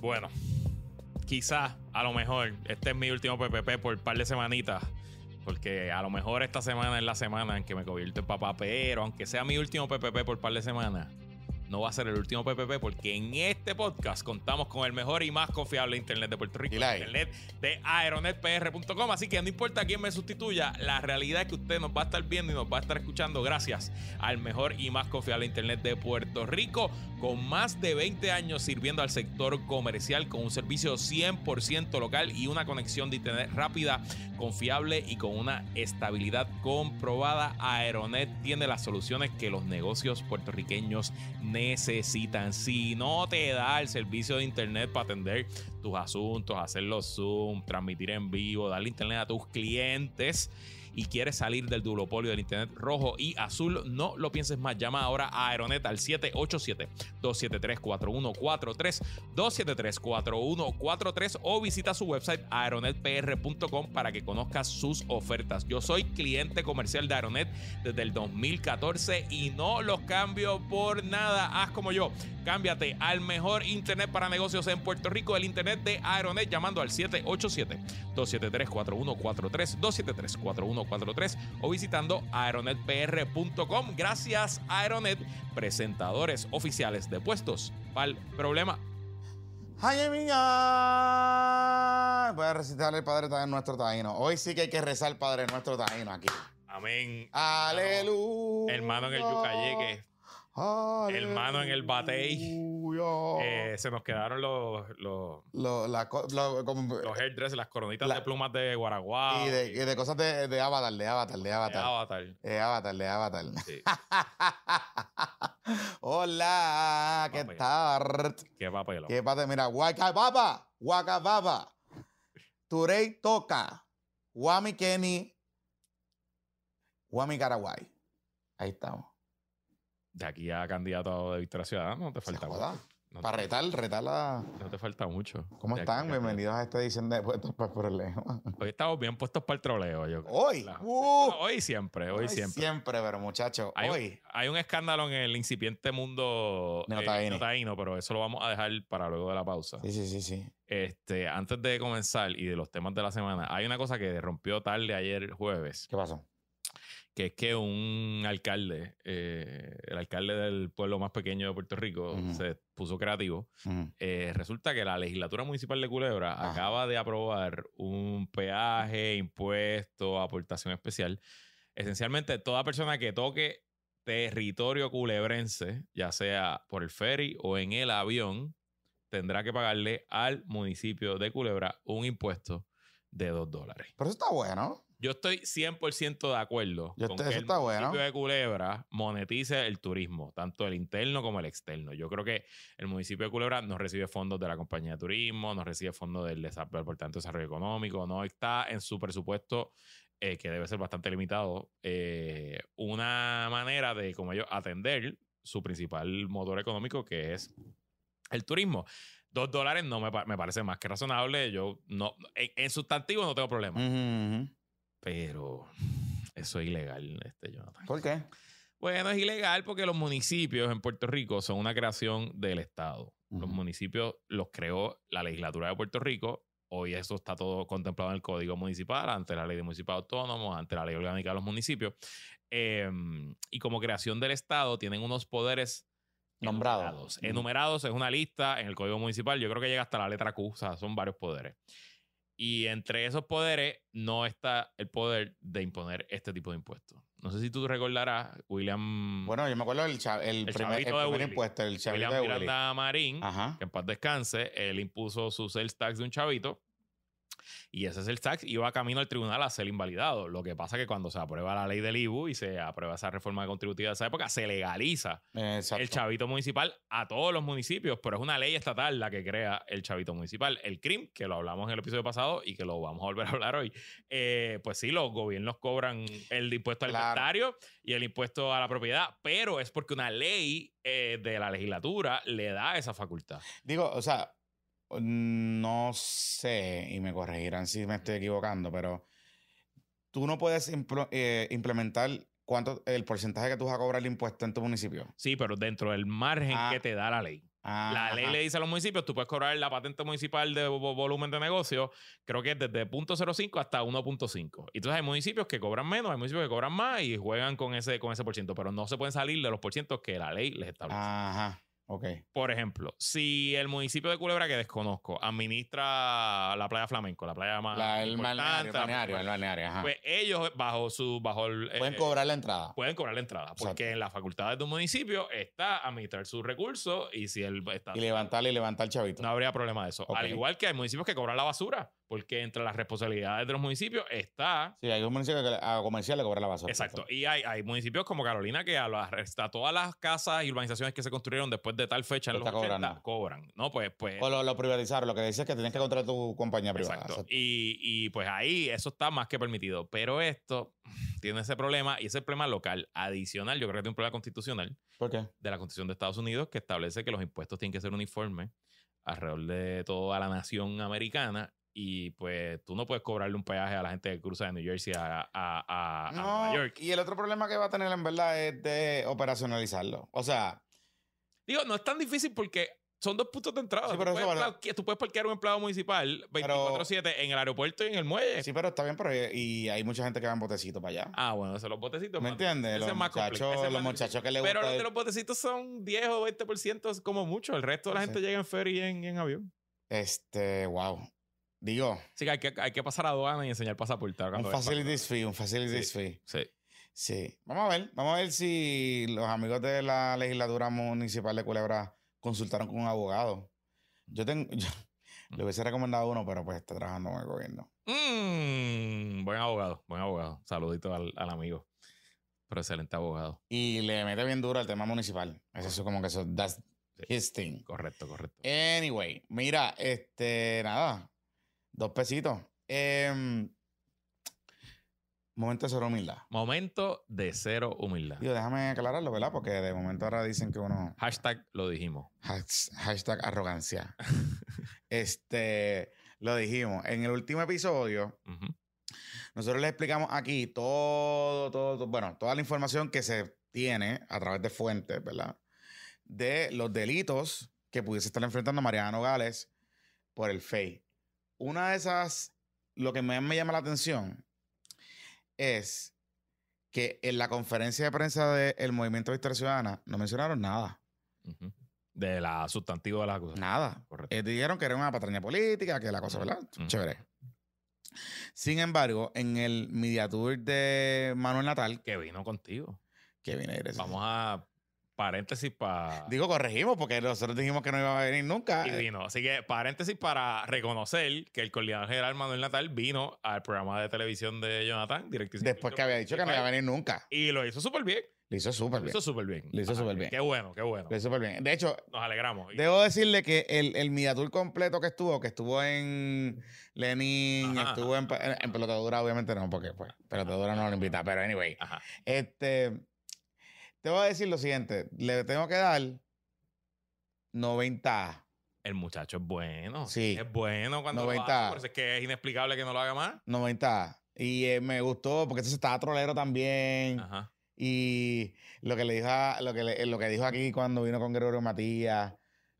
Bueno, quizás, a lo mejor, este es mi último PPP por un par de semanitas. Porque a lo mejor esta semana es la semana en que me convierto en papá, pero aunque sea mi último PPP por un par de semanas, no va a ser el último PPP porque en este podcast contamos con el mejor y más confiable internet de Puerto Rico, internet de aeronetpr.com. Así que no importa quién me sustituya, la realidad es que usted nos va a estar viendo y nos va a estar escuchando gracias al mejor y más confiable internet de Puerto Rico, con más de 20 años sirviendo al sector comercial con un servicio 100% local y una conexión de internet rápida, confiable y con una estabilidad comprobada. Aeronet tiene las soluciones que los negocios puertorriqueños necesitan. Si no te da el servicio de internet para atender tus asuntos, hacer los Zoom, transmitir en vivo, darle internet a tus clientes y quieres salir del duopolio del internet rojo y azul, no lo pienses más. Llama ahora a Aeronet al 787-273-4143, 273-4143 o visita su website aeronetpr.com para que conozcas sus ofertas. Yo soy cliente comercial de Aeronet desde el 2014 y no los cambio por nada. Haz como yo. Cámbiate al mejor internet para negocios en Puerto Rico, el internet de Aeronet, llamando al 787-273-4143, 273-4143 o visitando aeronetpr.com. Gracias, Aeronet, presentadores oficiales de puestos para el problema. ¡Ay, mía! Voy a recitar el Padre nuestro Taíno. Hoy sí que hay que rezar el Padre nuestro Taíno aquí. Amén. Aleluya. Hermano en el Yucayeque, hermano en el Batey. Eh, se nos quedaron los, los, Lo- la lo- como- los las coronitas La- de plumas de Guaraguao. y, de, y de cosas de, de Avatar, de Avatar, de de Avatar. De Avatar, de Avatar. Sí. Hola, ¿qué tal? Qué papelo. ¿Qué pasa? Mira, Wakababa, Wakababa, Turey Toca, Wami Kenny, Wami Caraguay. Ahí estamos. De aquí a candidato de Victoria Ciudadana no te falta mucho. No, Para retar, retar la... no te falta mucho. ¿Cómo De están? Bienvenidos a esta edición de Puestos para Problemas. Hoy estamos bien puestos para el troleo, yo creo. Hoy, La- uh, hoy siempre, hoy, hoy siempre. Siempre, pero muchachos, hoy. un, hay un escándalo en el incipiente mundo eh, Neotaíno. neotaíno, pero eso lo vamos a dejar para luego de la pausa. Sí, sí, sí, sí. Este, antes de comenzar y de los temas de la semana, hay una cosa que rompió tarde ayer jueves, ¿Qué pasó? Que es que un alcalde, eh, el alcalde del pueblo más pequeño de Puerto Rico, se puso creativo. Eh, resulta que la legislatura municipal de Culebra acaba de aprobar un peaje, impuesto, aportación especial. Esencialmente, toda persona que toque territorio culebrense, ya sea por el ferry o en el avión, tendrá que pagarle al municipio de Culebra un impuesto de 2 dólares. Pero eso está bueno. Yo estoy 100% de acuerdo Yo con estoy- que eso el está bueno. municipio de Culebra monetice el turismo, tanto el interno como el externo. Yo creo que el municipio de Culebra no recibe fondos de la compañía de turismo, no recibe fondos del desa- del Departamento de Desarrollo Económico, no está en su presupuesto, eh, que debe ser bastante limitado, eh, una manera de, como ellos, atender su principal motor económico, que es el turismo. Dos dólares no me, pa- me parece más que razonable. Yo no, en, en sustantivo no tengo problema. Ujú, ujú. Pero eso es ilegal, este Jonathan. ¿Por qué? Bueno, es ilegal porque los municipios en Puerto Rico son una creación del Estado. Los municipios los creó la legislatura de Puerto Rico. Hoy eso está todo contemplado en el Código Municipal, ante la ley de municipios autónomos, ante la ley orgánica de los municipios. Eh, y como creación del Estado tienen unos poderes Nombrados. Enumerados es una lista en el Código Municipal. Yo creo que llega hasta la letra Q, o sea, son varios poderes. Y entre esos poderes no está el poder de imponer este tipo de impuestos. No sé si tú recordarás, William, Bueno, yo me acuerdo del cha- el, El primer, el chavito de primer Willy. impuesto, el chavito William de Willy. Miranda Marín, Ajá. que en paz descanse, él impuso su sales tax de un chavito y ese sales tax iba camino al tribunal a ser invalidado. Lo que pasa es que cuando se aprueba la ley del IBU y se aprueba esa reforma contributiva de esa época, se legaliza Exacto. el chavito municipal a todos los municipios, pero es una ley estatal la que crea el chavito municipal. El CRIM, que lo hablamos en el episodio pasado y que lo vamos a volver a hablar hoy, eh, pues sí, los gobiernos cobran el impuesto al Claro. inventario y el impuesto a la propiedad, pero es porque una ley eh, de la legislatura le da esa facultad. Digo, o sea, no sé, y me corregirán si me estoy equivocando, pero tú no puedes eh, implementar cuánto el porcentaje que tú vas a cobrar el impuesto en tu municipio. Sí, pero dentro del margen Ah. que te da la ley. La ley Ajá. le dice a los municipios, tú puedes cobrar la patente municipal de vo- volumen de negocio, creo que es desde 0.05 hasta 1.5. Y Entonces hay municipios que cobran menos, hay municipios que cobran más y juegan con ese, con ese por ciento, pero no se pueden salir de los porcientos que la ley les establece. Ajá. Ok. Por ejemplo, si el municipio de Culebra, que desconozco, administra la playa Flamenco, la playa más La, el balneario, el la- balneario, el balneario, ajá. pues ellos bajo su bajo el, Pueden eh, cobrar la entrada. pueden cobrar la entrada porque Exacto. en las facultades de un municipio está administrar sus recursos y si él está Y levantarle y levantar el chavito. no habría problema de eso. Al igual que hay municipios que cobran la basura, porque entre las responsabilidades de los municipios está. Sí, hay un municipio que a comercial le cobra la basura. Exacto. Y hay, hay municipios como Carolina que a, las- a todas las casas y urbanizaciones que se construyeron después de tal fecha en Lo los está 80, cobrando. cobran. No, pues, pues. O lo, lo privatizaron. Lo que dice es que tienes que contratar tu compañía privada. Exacto. Exacto. Y, y, pues ahí eso está más que permitido. Pero esto tiene ese problema y ese problema local adicional, yo creo que tiene un problema constitucional ¿Por qué? de la Constitución de Estados Unidos que establece que los impuestos tienen que ser uniformes alrededor de toda la nación americana y pues tú no puedes cobrarle un peaje a la gente que cruza de New Jersey a, a, a- Nueva York. y el otro problema que va a tener en verdad es de operacionalizarlo. O sea, Digo, no es tan difícil porque son dos puntos de entrada. Sí, tú, pero puedes eso vale. parquear- tú puedes parquear un empleado municipal Pero- 24-7 en el aeropuerto y en el muelle. sí, pero está bien, pero y hay mucha gente que va en botecito para allá. Ah, bueno, esos son los botecitos. ¿Me entiendes? Los muchachos, los muchachos que le Pero gusta los de los botecitos son 10 o 20% es como mucho. El resto de la Sí. gente llega en ferry y en, y en avión. Este, wow. Digo, Así que hay que, hay que pasar a aduana y enseñar pasaporte. un facilities fee, un facilities fee. Sí. Sí. Vamos a ver, vamos a ver si los amigos de la legislatura municipal de Culebra consultaron con un abogado. Yo tengo, yo le hubiese recomendado uno, pero pues está trabajando con el gobierno. Mm, buen abogado, buen abogado. Saludito al, al amigo. Pero excelente abogado. Y le mete bien duro al tema municipal. Eso es como que eso, that's his thing. Correcto, correcto. Anyway, mira, este, nada, dos pesitos. Em, momento de ser humildad. Momento de cero humildad. Digo, déjame aclararlo, ¿verdad? Porque de momento ahora dicen que uno... Hashtag lo dijimos. Hash- Hashtag arrogancia. este, lo dijimos. En el último episodio, nosotros les explicamos aquí todo, todo, todo- bueno, toda la información que se tiene a través de fuentes, ¿verdad? De los delitos que pudiese estar enfrentando Mariana Nogales por el FEI. Una de esas, lo que más me llama la atención es que en la conferencia de prensa del Movimiento Victoria Ciudadana no mencionaron nada. De la sustantivo de la acusación. Nada. Correcto. Eh, dijeron que era una patraña política, que la cosa, ¿verdad? Chévere. Sin embargo, en el media tour de Manuel Natal, Que vino contigo. que ese- Vamos a paréntesis para. Digo, corregimos, porque nosotros dijimos que no iba a venir nunca. Y vino. Así que paréntesis para reconocer que el coordinador general Manuel Natal vino al programa de televisión de Jonathan, directísimo. Después que había dicho que no iba a venir nunca. Y lo hizo súper bien. Lo hizo súper Lo bien. hizo súper bien. Lo hizo súper bien. Qué bueno, qué bueno. Lo hizo súper bien. De hecho, Nos alegramos. Debo decirle que el, el media tour completo que estuvo, que estuvo en Lenin, Ajá, estuvo en, en, en pelotadura, obviamente no, porque pues, pelotadura no lo invita, pero anyway. Ajá. Este, te voy a decir lo siguiente, le tengo que dar 90. El muchacho es bueno. Sí. Es bueno cuando 90. lo hace. Por eso es que es inexplicable que no lo haga más. 90. Y eh, me gustó porque entonces estaba trolero también. Ajá. Y lo que le dijo a- lo que le- lo que dijo aquí cuando vino con Gregorio Matías,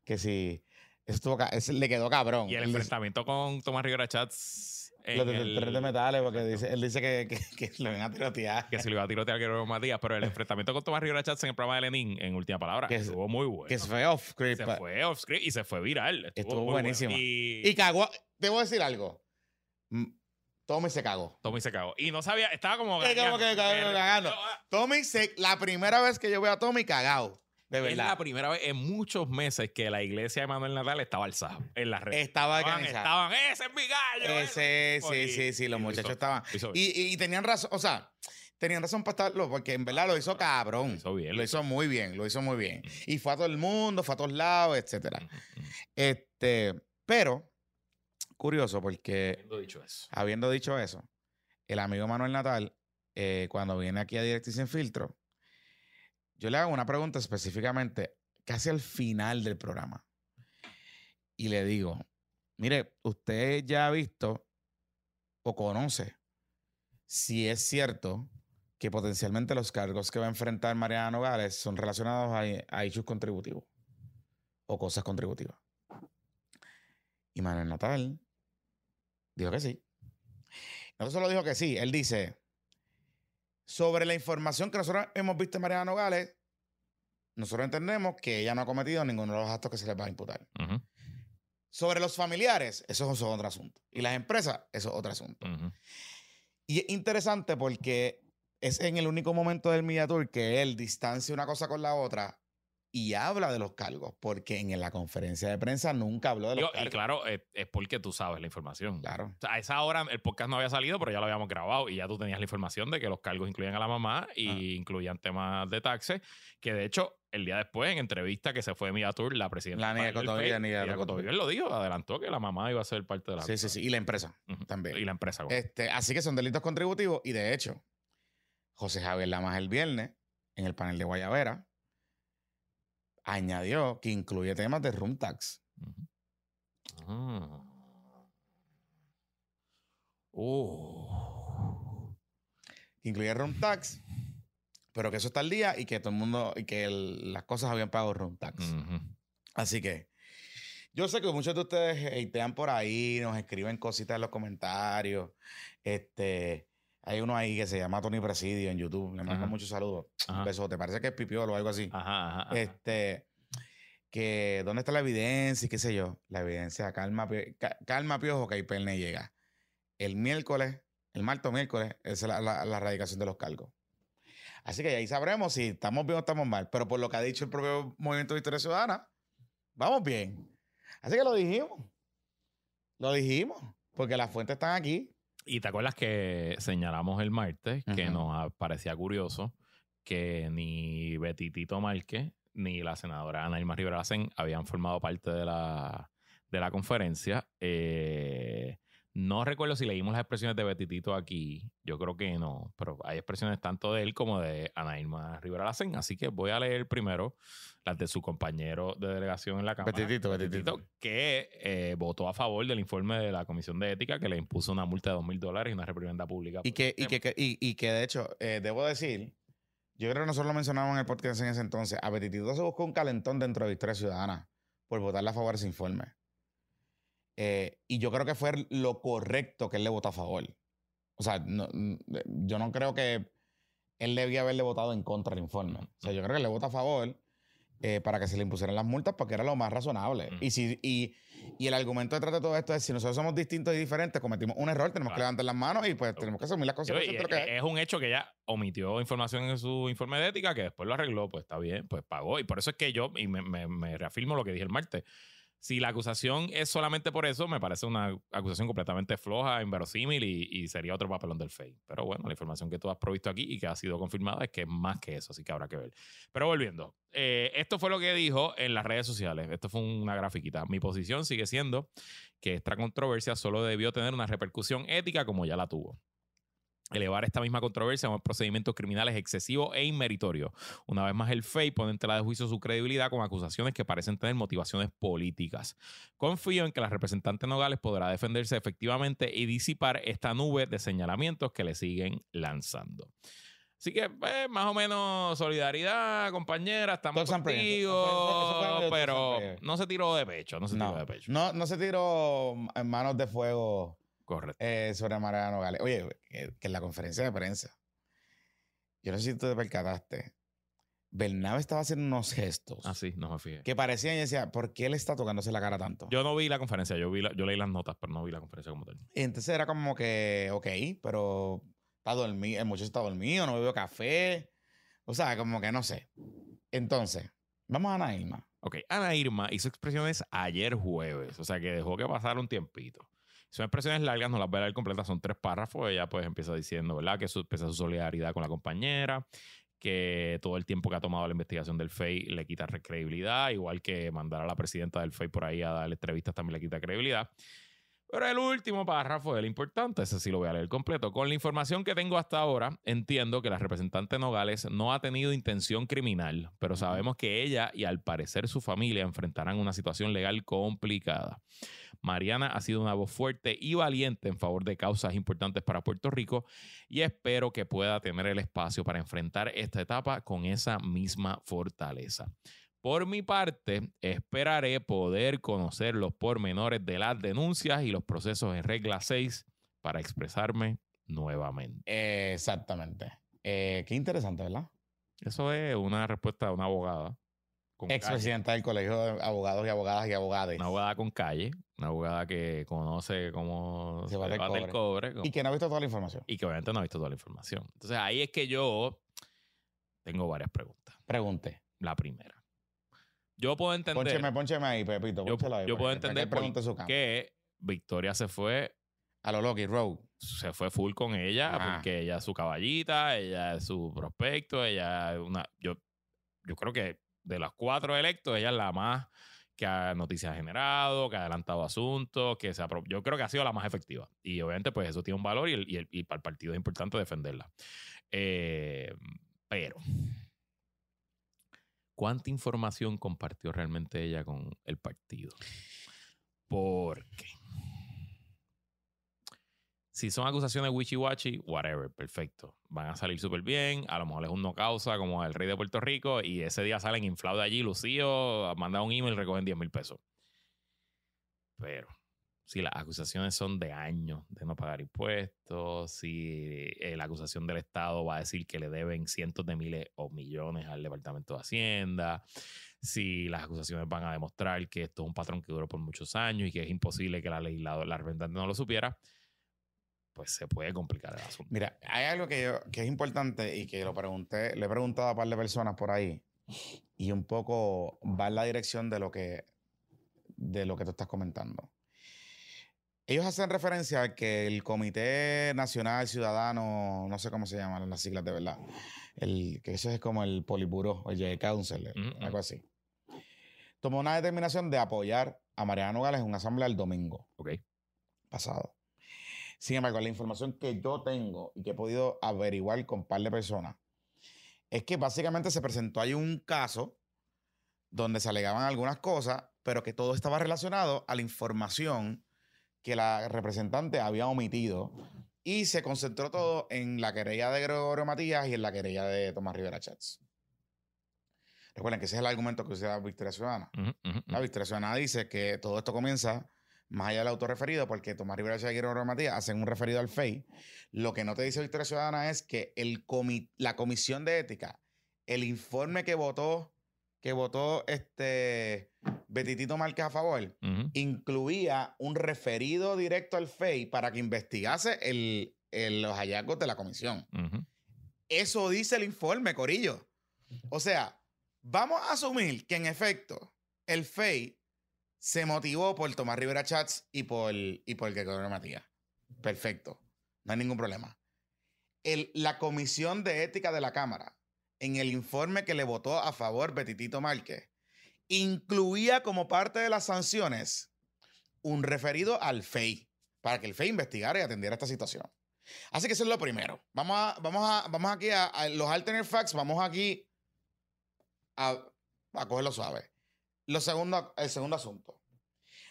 que sí, eso estuvo ese le quedó cabrón. Y el enfrentamiento con Tomás Rivera Chats. En Lo de el- tres de metales, porque dice, él dice que, que, que lo ven a tirotear. que se lo iba a tirotear a Guerrero Matías, pero el enfrentamiento con Tomás Rivera Chats en el programa de Lenin, en última palabra, Que es- estuvo muy bueno. Que se fue off script. se fue off script y se fue viral. Estuvo, Estuvo buenísimo. bueno. Y, Y cagó. Te voy a decir algo. Mm, Tommy se cagó. Tommy se cagó. Y no sabía, estaba como. Que como que cagando, cagando. ah, Tommy se. La primera vez que yo veo a Tommy cagado. De Es la primera vez en muchos meses que la iglesia de Manuel Natal estaba alzada en las redes. Estaba Estaban, estaban, ese es mi gallo. Ese, ese". sí, Y- sí, sí, los muchachos hizo- estaban. hizo. Y, tenían razón, o sea, tenían razón para estarlo, porque en verdad lo hizo cabrón. Lo hizo bien, Lo hizo muy bien, lo hizo muy bien. Y fue a todo el mundo, fue a todos lados, etcétera. Este, pero, curioso, porque Habiendo dicho eso. habiendo dicho eso, el amigo Manuel Natal, eh, cuando viene aquí a Directo y Sin Filtro, yo le hago una pregunta específicamente casi al final del programa. Y le digo, mire, usted ya ha visto o conoce si es cierto que potencialmente los cargos que va a enfrentar Mariana Nogales son relacionados a, issues contributivos. o cosas contributivas. Y Manuel Natal dijo que sí. No solo dijo que sí, él dice, sobre la información que nosotros hemos visto en Mariana Nogales, nosotros entendemos que ella no ha cometido ninguno de los actos que se les va a imputar. Sobre los familiares, eso es otro asunto. Y las empresas, eso es otro asunto. Y es interesante porque es en el único momento del Media Tour que él distancia una cosa con la otra y habla de los cargos, porque en la conferencia de prensa nunca habló de los Digo, y cargos. claro, es, es porque tú sabes la información. Claro. O sea, a esa hora el podcast no había salido, pero ya lo habíamos grabado y ya tú tenías la información de que los cargos incluían a la mamá y Ah. incluían temas de taxes, que de hecho, el día después, en entrevista que se fue de Media Tour, la presidenta La Nidia FEI, Nidia Cotovilla. Cotovilla lo dijo, adelantó que la mamá iba a ser parte de la Sí, sí, sí. Y la empresa también. Y la empresa. Este, así que son delitos contributivos y de hecho, José Javier Lamas el viernes, en el panel de Guayavera, añadió que incluye temas de room tax. Ah. Oh. que incluye room tax, pero que eso está al día y que todo el mundo, y que el- las cosas habían pagado room tax. Así que yo sé que muchos de ustedes hatean por ahí, nos escriben cositas en los comentarios. Este, hay uno ahí que se llama Tony Presidio en YouTube, le mando muchos saludos. Ajá. Un besote, parece que es pipiolo o algo así. Ajá, ajá. Este, que dónde está la evidencia y qué sé yo. La evidencia, calma, calma piojo, que ahí Perne llega. El miércoles, el martes o miércoles, es la, la- la radicación de los cargos. Así que ahí sabremos si estamos bien o estamos mal. Pero por lo que ha dicho el propio Movimiento de Victoria Ciudadana, vamos bien. Así que lo dijimos. Lo dijimos. Porque las fuentes están aquí. Y te acuerdas que señalamos el martes que nos parecía curioso que ni Betitito Márquez ni la senadora Ana Irma Rivera habían formado parte de la, de la conferencia. Eh, no recuerdo si leímos las expresiones de Betitito aquí. Yo creo que no, pero hay expresiones tanto de él como de Ana Irma Rivera. Así que voy a leer primero las de su compañero de delegación en la Cámara. Betitito, Betitito. que eh, votó a favor del informe de la Comisión de Ética que le impuso una multa de dos mil dólares y una reprimenda pública. Y que, y tema. que, que- y, y que de hecho, eh, debo decir, yo creo que nosotros lo mencionamos en el podcast en ese entonces. A Betitito se buscó un calentón dentro de Victoria Ciudadana por votarle a favor de ese informe. Eh, y yo creo que fue lo correcto que él le votó a favor. O sea, no- n- yo no creo que él debía haberle votado en contra del informe. O sea, yo creo que le votó a favor eh, para que se le impusieran las multas porque era lo más razonable. Mm. Y, si, y, y el argumento detrás de todo esto es, si nosotros somos distintos y diferentes, cometimos un error, tenemos que Claro. levantar las manos y pues tenemos que asumir las de lo que es, es. es un hecho que ella omitió información en su informe de ética que después lo arregló, pues está bien, pues pagó. Y por eso es que yo, y me, me- me reafirmo lo que dije el martes, si la acusación es solamente por eso, me parece una acusación completamente floja, inverosímil y, sería otro papelón del FEI. Pero bueno, la información que tú has provisto aquí y que ha sido confirmada es que es más que eso, así que habrá que ver. Pero volviendo, eh, esto fue lo que dijo en las redes sociales. Esto fue una grafiquita. Mi posición sigue siendo que esta controversia solo debió tener una repercusión ética como ya la tuvo elevar esta misma controversia a un procedimientos criminales excesivos e inmeritorios. Una vez más, el FEI pone en tela de juicio su credibilidad con acusaciones que parecen tener motivaciones políticas. Confío en que la representante Nogales podrá defenderse efectivamente y disipar esta nube de señalamientos que le siguen lanzando. Así que, pues, más o menos, solidaridad, compañera, estamos contigo, pero no se tiró de pecho, no se tiró No, de pecho. no, no se tiró en manos de fuego Correcto. eh, sobre Mariana Nogales. Oye, que, que en la conferencia de prensa, yo no sé si tú te percataste, Bernabe estaba haciendo unos gestos Así, no me fijé. que parecían y decía, ¿por qué él está tocándose la cara tanto? Yo no vi la conferencia, yo, vi la- yo leí las notas, pero no vi la conferencia como tal. Y entonces era como que, ok, pero está dormido, el muchacho está dormido, no bebió café. O sea, como que no sé. Entonces, vamos a Ana Irma. Ok, Ana Irma hizo expresiones ayer jueves, o sea que dejó que pasara un tiempito. Son expresiones largas, no las voy a leer completas, son tres párrafos. Ella pues empieza diciendo, ¿verdad? Que su, empieza su solidaridad con la compañera, que todo el tiempo que ha tomado la investigación del FEI le quita re- credibilidad, igual que mandar a la presidenta del FEI por ahí a darle entrevistas también le quita credibilidad. Pero el último párrafo es el importante, ese sí lo voy a leer completo. Con la información que tengo hasta ahora, entiendo que la representante Nogales no ha tenido intención criminal, pero sabemos que ella y al parecer su familia enfrentarán una situación legal complicada. Mariana ha sido una voz fuerte y valiente en favor de causas importantes para Puerto Rico y espero que pueda tener el espacio para enfrentar esta etapa con esa misma fortaleza. Por mi parte, esperaré poder conocer los pormenores de las denuncias y los procesos en regla 6 para expresarme nuevamente. Exactamente. Eh, qué interesante, ¿verdad? Eso es una respuesta de una abogada. Expresidenta del Colegio de Abogados y Abogadas y Abogadas. Una abogada con calle, una abogada que conoce cómo Se bate el bate el cobre, Y que no ha visto toda la información. y que obviamente no ha visto toda la información. Entonces ahí es que yo tengo varias preguntas. Pregunte. La primera. Yo puedo entender Póncheme, póncheme ahí, Pepito. yo, ahí, yo puedo que- que entender qué Victoria se fue, A lo Loki Road. se fue full con ella, Ajá. porque ella es su caballita, ella es su prospecto, ella es una. Yo, yo creo que de los cuatro electos, ella es la más que ha noticias generado, que ha adelantado asuntos, que se ha yo creo que ha sido la más efectiva. Y obviamente, pues eso tiene un valor y, el- y el- y para el partido es importante defenderla. Eh, pero, ¿cuánta información compartió realmente ella con el partido? Porque si son acusaciones wishy-washy, whatever, perfecto. Van a salir súper bien. A lo mejor es un no causa como el rey de Puerto Rico y ese día salen inflados de allí, lucidos, mandan un email, recogen 10 mil pesos. Pero si las acusaciones son de años de no pagar impuestos, si eh, la acusación del Estado va a decir que le deben cientos de miles o millones al Departamento de Hacienda, si las acusaciones van a demostrar que esto es un patrón que duró por muchos años y que es imposible que la legisladora, la representante no lo supiera, pues se puede complicar el asunto. Mira, hay algo que, yo- que es importante y que lo pregunté, le he preguntado a un par de personas por ahí y un poco va en la dirección de lo que, de lo que tú estás comentando. Ellos hacen referencia a que el Comité Nacional Ciudadano, no sé cómo se llaman las siglas de verdad, el, que eso es como el Politburo, o el J Council, Ujú, ujú. algo así, tomó una determinación de apoyar a Mariano Nogales en una asamblea el domingo Ok. pasado. Sin embargo, la información que yo tengo y que he podido averiguar con un par de personas es que básicamente se presentó ahí un caso donde se alegaban algunas cosas, pero que todo estaba relacionado a la información que la representante había omitido y se concentró todo en la querella de Gregorio Matías y en la querella de Tomás Rivera Chats. Recuerden que ese es el argumento que usa Victoria Ciudadana. Ujú, ujú, La Victoria Ciudadana dice que todo esto comienza más allá del autorreferido, porque Tomás Rivera y Gregorio Matías hacen un referido al FEI. Lo que no te dice Victoria Ciudadana es que el comi- la comisión de ética, el informe que votó, que votó este Betitito Márquez a favor, incluía un referido directo al FEI para que investigase el- el- los hallazgos de la comisión. Eso dice el informe, Corillo. O sea, vamos a asumir que en efecto el FEI se motivó por Tomás Rivera Chats y por, y por Gregorio Matías. Perfecto. No hay ningún problema. El- la Comisión de Ética de la Cámara, en el informe que le votó a favor Betitito Márquez, incluía como parte de las sanciones un referido al FEI, para que el FEI investigara y atendiera esta situación. Así que eso es lo primero. Vamos, a, vamos, a, vamos aquí a, a los alternate facts, vamos aquí a, a cogerlo suave. Lo segundo, el segundo asunto.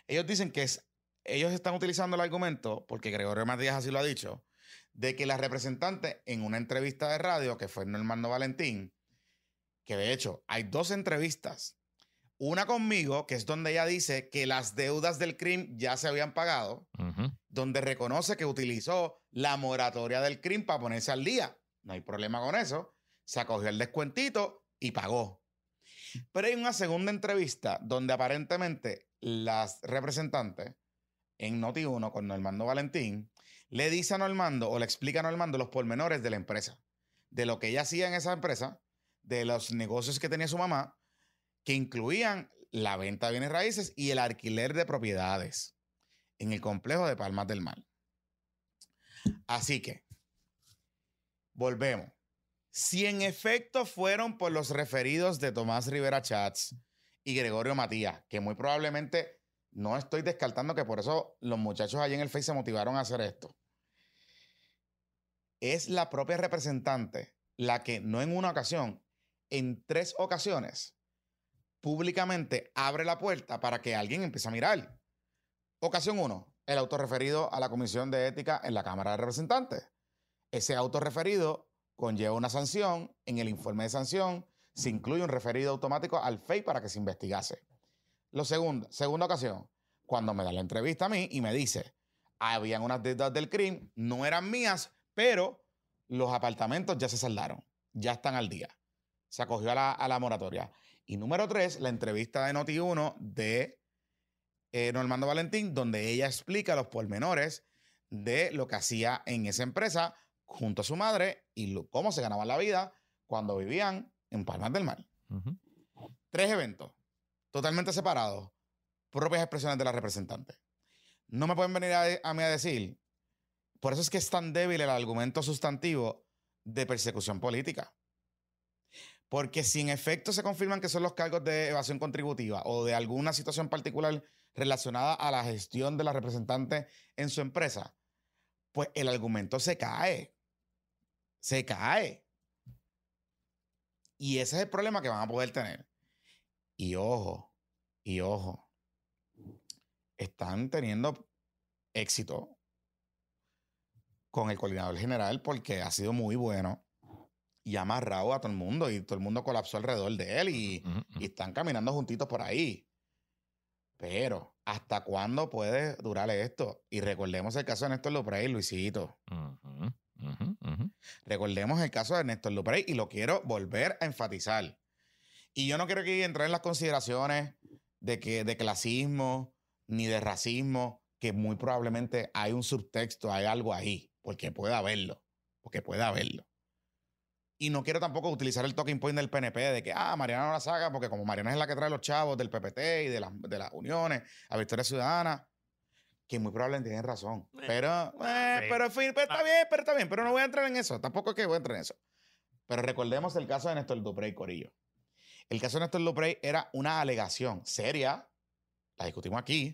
Ellos dicen que es, ellos están utilizando el argumento, porque Gregorio Matías así lo ha dicho, de que la representante en una entrevista de radio, que fue Normando Valentín, que de hecho hay dos entrevistas. Una conmigo, que es donde ella dice que las deudas del crimen ya se habían pagado, donde reconoce que utilizó la moratoria del crimen para ponerse al día. No hay problema con eso. Se acogió el descuentito y pagó. Pero hay una segunda entrevista donde aparentemente las representantes en Noti1 con Normando Valentín le dice a Normando o le explica a Normando los pormenores de la empresa, de lo que ella hacía en esa empresa, de los negocios que tenía su mamá, que incluían la venta de bienes raíces y el alquiler de propiedades en el complejo de Palmas del Mar. Así que, volvemos. Si en efecto fueron por los referidos de Tomás Rivera Chats y Gregorio Matías, que muy probablemente no estoy descartando que por eso los muchachos allí en el Face se motivaron a hacer esto. Es la propia representante la que, no en una ocasión, en tres ocasiones, públicamente abre la puerta para que alguien empiece a mirar. Ocasión 1, el autorreferido a la Comisión de Ética en la Cámara de Representantes. Ese autorreferido conlleva una sanción. En el informe de sanción se incluye un referido automático al FEI para que se investigase. Lo segundo, segunda ocasión, cuando me da la entrevista a mí y me dice, habían unas deudas del crimen, no eran mías, pero los apartamentos ya se saldaron, ya están al día. Se acogió a la, moratoria. Y número tres, la entrevista de Noti1 de eh, Normando Valentín, donde ella explica los pormenores de lo que hacía en esa empresa junto a su madre y lo- cómo se ganaban la vida cuando vivían en Palmas del Mar. Tres eventos, totalmente separados, propias expresiones de la representante. No me pueden venir a, a mí a decir, por eso es que es tan débil el argumento sustantivo de persecución política. Porque si en efecto se confirman que son los cargos de evasión contributiva o de alguna situación particular relacionada a la gestión de la representante en su empresa, pues el argumento se cae. Se cae. Y ese es el problema que van a poder tener. Y ojo, y ojo, están teniendo éxito con el coordinador general porque ha sido muy bueno y ha amarrado a todo el mundo y todo el mundo colapsó alrededor de él y, están caminando juntitos por ahí. Pero, ¿hasta cuándo puede durar esto? Y recordemos el caso de Néstor Luprey, Luisito. Recordemos el caso de Néstor Luprey y lo quiero volver a enfatizar. Y yo no quiero que entrar en las consideraciones de, que, de clasismo ni de racismo, que muy probablemente hay un subtexto, hay algo ahí, porque puede haberlo, porque puede haberlo. Y no quiero tampoco utilizar el talking point del PNP de que, ah, Mariana no la saca, porque como Mariana es la que trae los chavos del PPT y de las, de las uniones a Victoria Ciudadana, que muy probablemente tienen razón. Eh, Pero, eh, pero, pero está bien, pero está bien, pero no voy a entrar en eso. Tampoco es que voy a entrar en eso. Pero recordemos el caso de Néstor Duprey Corillo. El caso de Néstor Duprey era una alegación seria, la discutimos aquí.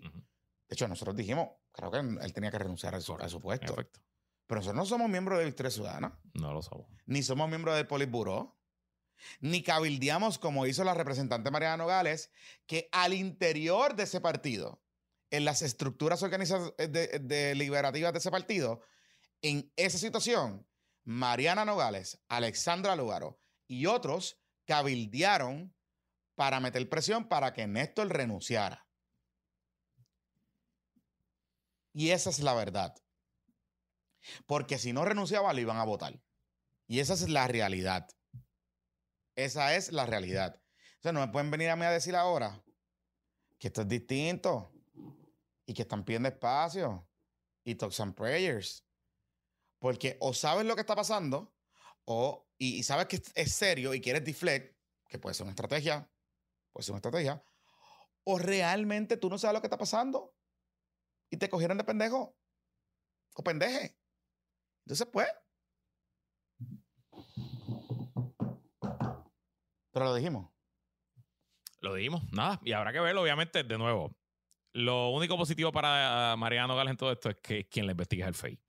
De hecho, nosotros dijimos, creo que él tenía que renunciar a su, a su En puesto. efecto. Pero nosotros no somos miembros de Victoria Ciudadana, No lo somos. ni somos miembros del Politburó, ni cabildeamos como hizo la representante Mariana Nogales, que al interior de ese partido, en las estructuras organizadas de, deliberativas de ese partido, en esa situación, Mariana Nogales, Alexandra Lugaro y otros cabildearon para meter presión para que Néstor renunciara. Y esa es la verdad. Porque si no renunciaba, lo iban a votar. Y esa es la realidad. Esa es la realidad. O sea, no me pueden venir a mí a decir ahora que esto es distinto y que están pidiendo espacio y talks and prayers. Porque o sabes lo que está pasando o, y, sabes que es- es serio y quieres deflect, que puede ser una estrategia, puede ser una estrategia, o realmente tú no sabes lo que está pasando y te cogieron de pendejo o pendeje. Entonces, pues. Pero lo dijimos. Lo dijimos, nada. Y habrá que verlo, obviamente, de nuevo. Lo único positivo para Mariano Gales en todo esto es que quien le investiga es el FEI.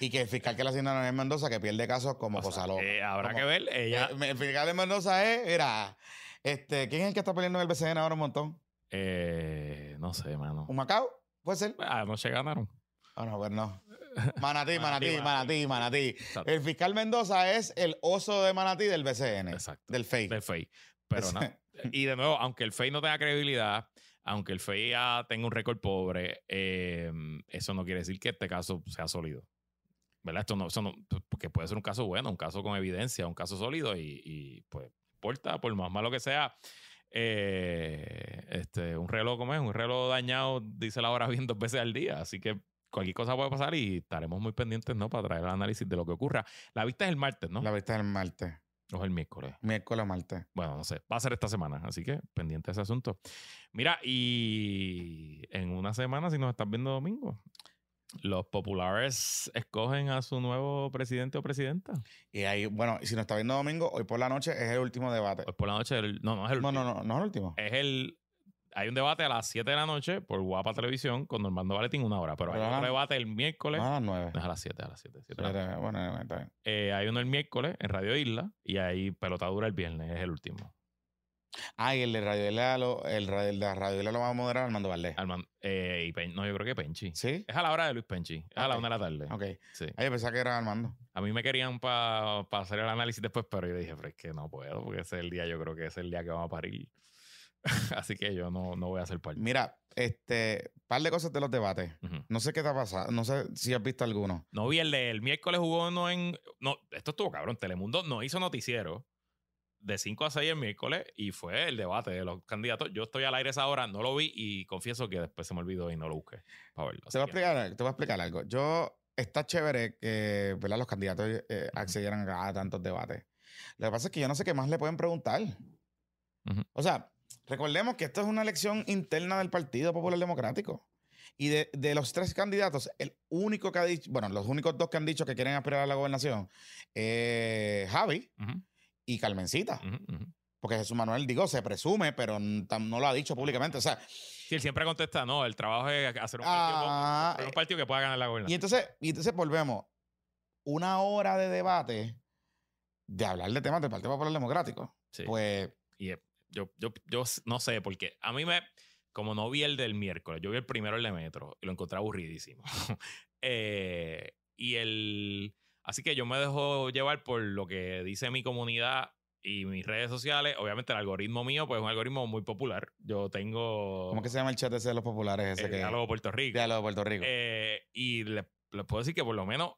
Y que el fiscal que le asignaron es Mendoza, que pierde casos como O sea, Cosa Loca. eh, habrá Como- que ver. Ella, Eh, el fiscal de Mendoza es, mira, este, ¿quién es el que está peleando en el BCN ahora un montón? eh, no sé, mano. ¿Un Macao? ¿Puede ser? Ah, Anoche ganaron. Ah, no, pues no. Manatí, Manatí, Manatí, Manatí. Exacto. El fiscal Mendoza es el oso de Manatí del BCN. Exacto. Del FEI. Del FEI. Pero no. Y de nuevo, aunque el FEI no tenga credibilidad, aunque el FEI ya tenga un récord pobre, eh, eso no quiere decir que este caso sea sólido. ¿Verdad? Esto no, eso no, porque puede ser un caso bueno, un caso con evidencia, un caso sólido y, y, pues importa, por más malo que sea, eh, este, un reloj como es, un reloj dañado, dice la hora bien dos veces al día, así que cualquier cosa puede pasar y estaremos muy pendientes, ¿no? Para traer el análisis de lo que ocurra. La vista es el martes, ¿no? La vista es el martes. O es el miércoles. Miércoles o martes. Bueno, no sé, va a ser esta semana, así que pendiente de ese asunto. Mira, y en una semana, si nos están viendo domingo, los populares escogen a su nuevo presidente o presidenta. Y ahí, bueno, si nos está viendo domingo, hoy por la noche es el último debate. Pues por la noche, el- no, no es el No, último. no, no, no es el último. Es el. Hay un debate a las 7 de la noche por Guapa Televisión con Normando Valentín, una hora. Pero hay otro la- debate el miércoles. A las nueve. No es a las 7, a las 7. siete de la noche. Espérate, Bueno, está bien. Eh, hay uno el miércoles en Radio Isla y hay pelotadura el viernes, es el último. Ah, y el de Radio Isla lo, el, radio- el de Radio Isla lo va a moderar Armando Valdés. Armando- eh, y Pen- no, yo creo que Penchi. ¿Sí? Es a la hora de Luis Penchi. Es a la una de la tarde. Ok. Sí. Ay, yo pensaba que era Armando. A mí me querían para hacer el análisis después, pero yo dije, pero es que no puedo, porque ese es el día, yo creo que ese es el día que vamos a parir. Así que yo no, no voy a hacer parte. Mira, este, par de cosas de los debates. Ujú. No sé qué te ha pasado. No sé si has visto alguno. No vi el de el miércoles jugó uno en. No, esto estuvo cabrón. Telemundo no hizo noticiero de 5 a 6 el miércoles y fue el debate de los candidatos. Yo estoy al aire esa hora, no lo vi y confieso que después se me olvidó y no lo busqué para verlo. Te voy, a explicar, te voy a explicar algo. Yo, está chévere que ¿verdad? los candidatos eh, accedieran a tantos debates. Lo que pasa es que yo no sé qué más le pueden preguntar. Ujú. O sea, recordemos que esto es una elección interna del Partido Popular Democrático. Y de, de los tres candidatos, el único que ha dicho, bueno, los únicos dos que han dicho que quieren aspirar a la gobernación, eh, Javi Ujú, y Carmencita. ujú, ujú. Porque Jesús Manuel, digo, se presume, pero no lo ha dicho públicamente. O sea, Sí, él siempre contesta, no, el trabajo es hacer un Ah, partido, un partido que pueda ganar la Y gobernación. entonces, y entonces volvemos. Una hora de debate de hablar de temas del Partido Popular Democrático. Sí. Pues, Y eh, yo, yo, yo no sé, porque a mí me. Como no vi el del miércoles, yo vi el primero, el de Metro, y lo encontré aburridísimo. Eh, y el. Así que yo me dejo llevar por lo que dice mi comunidad y mis redes sociales. Obviamente, el algoritmo mío, pues es un algoritmo muy popular. Yo tengo. ¿cómo que se llama el chat ese de los populares? Ese el que, Diálogo Puerto Rico. Diálogo de Puerto Rico. Eh, y le- les puedo decir que por lo menos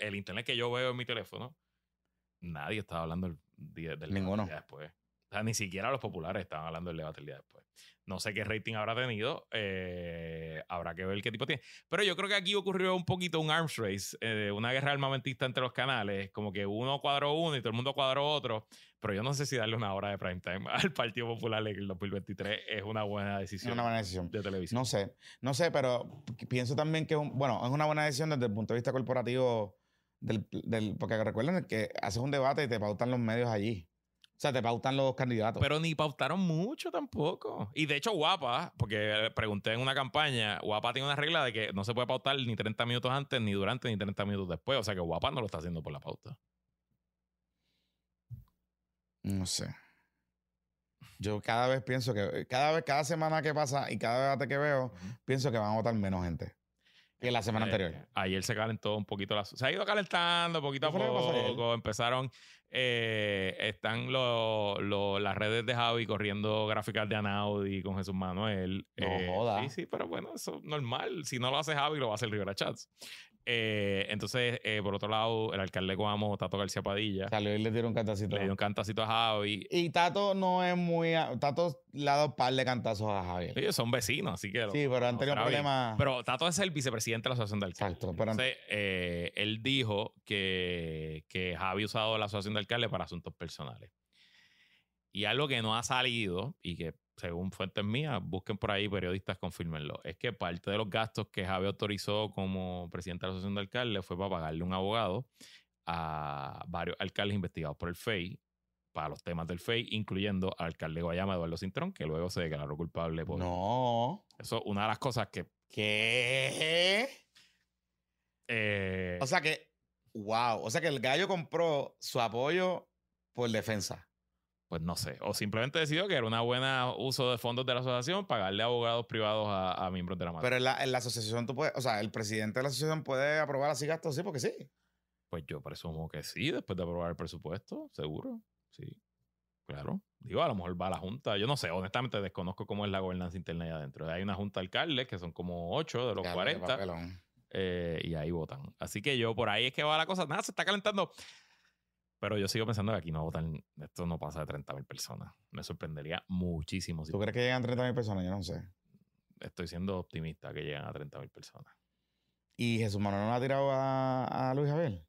el internet que yo veo en mi teléfono, nadie estaba hablando del debate Ninguno. después. O sea, ni siquiera los populares estaban hablando del debate el día después. No sé qué rating habrá tenido. eh, habrá que ver qué tipo tiene. Pero yo creo que aquí ocurrió un poquito un arms race, eh, una guerra armamentista entre los canales. Como que uno cuadró uno y todo el mundo cuadró otro. Pero yo no sé si darle una hora de prime time al Partido Popular en el 2023 es una buena es decisión una buena decisión. de televisión. No sé, no sé, pero pienso también que, es un- bueno, es una buena decisión desde el punto de vista corporativo, del, del- porque recuerden que haces un debate y te pautan los medios allí. O sea, te pautan los candidatos. Pero ni pautaron mucho tampoco. Y de hecho, Guapa, porque pregunté en una campaña, Guapa tiene una regla de que no se puede pautar ni 30 minutos antes, ni durante, ni 30 minutos después. O sea que Guapa no lo está haciendo por la pauta. No sé. Yo cada vez pienso que, cada vez, cada semana que pasa y cada debate que veo, pienso que van a votar menos gente que la semana Eh, anterior. Ayer se calentó un poquito la... Se ha ido calentando poquito a poco. Empezaron... eh, están lo- lo- las redes de Javi corriendo gráficas de Anaudi con Jesús Manuel. No Eh, joda. Sí, sí, pero bueno, eso es normal. Si no lo hace Javi, lo va a hacer Rivera Chats. Eh, entonces, eh, por otro lado, el alcalde de Coamo, Tato García Padilla, Salió y le tiró un cantacito. le dio un cantacito a Javi. Y Tato no es muy. a- Tato le ha dado un par de cantazos a Javier. Ellos son vecinos, así que... lo- Sí, pero han tenido problemas. Pero Tato es el vicepresidente de la Asociación de Alcaldes. Exacto, pero- Entonces, eh, él dijo que, que Javi ha usado la Asociación de Alcaldes para asuntos personales. Y algo que no ha salido y que, según fuentes mías, busquen por ahí periodistas, confirmenlo, es que parte de los gastos que Javi autorizó como presidente de la Asociación de Alcaldes fue para pagarle un abogado a varios alcaldes investigados por el FEI para los temas del FEI, incluyendo al alcalde de Guayama, Eduardo Cintrón, que luego se declaró culpable por... No. Eso es una de las cosas que... ¿Qué? eh, O sea que. Wow. O sea que el gallo compró su apoyo por defensa. Pues no sé, o simplemente decidió que era una buena uso de fondos de la asociación pagarle a abogados privados a, a miembros de la marca. Pero en la, en la asociación tú puedes. O sea, el presidente de la asociación puede aprobar así gastos, sí, porque sí. Pues yo presumo que sí, después de aprobar el presupuesto, seguro, sí, claro. Digo, a lo mejor va a la junta, yo no sé, honestamente desconozco cómo es la gobernanza interna ahí adentro. Hay una junta de alcaldes que son como 8 de los qué 40 papelón. eh, y ahí votan. Así que yo por ahí es que va la cosa, nada, se está calentando. Pero yo sigo pensando que aquí no votan, esto no pasa de 30 mil personas. Me sorprendería muchísimo si ¿Tú crees que llegan 30 mil personas? Yo no sé. estoy siendo optimista que llegan a 30 mil personas. ¿Y Jesús Manuel no ha tirado a, a Luis Javier?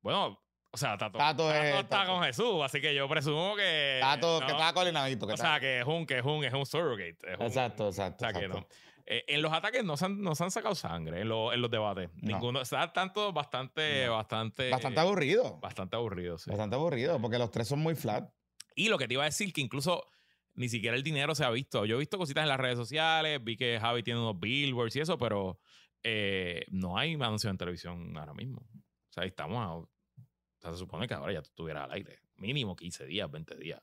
Bueno, o sea, Tato, Tato Tato es- está Tato. con Jesús, así que yo presumo que. Tato, no, que estaba coordinadito. Que O sea, que es un, que es un, es un surrogate. es un- Exacto, exacto, O sea, que exacto. no. Eh, en los ataques no se han, no se han sacado sangre en, lo- en los debates. No. Ninguno. Está tanto bastante, No. bastante. Bastante aburrido. Bastante aburrido, sí. Bastante aburrido, porque los tres son muy flat. Y lo que te iba a decir, que incluso ni siquiera el dinero se ha visto. Yo he visto cositas en las redes sociales, vi que Javi tiene unos billboards y eso, pero eh, no hay anuncios en televisión ahora mismo. O sea, ahí estamos a- o sea, se supone que ahora ya tú estuvieras al aire. Mínimo 15 días, 20 días.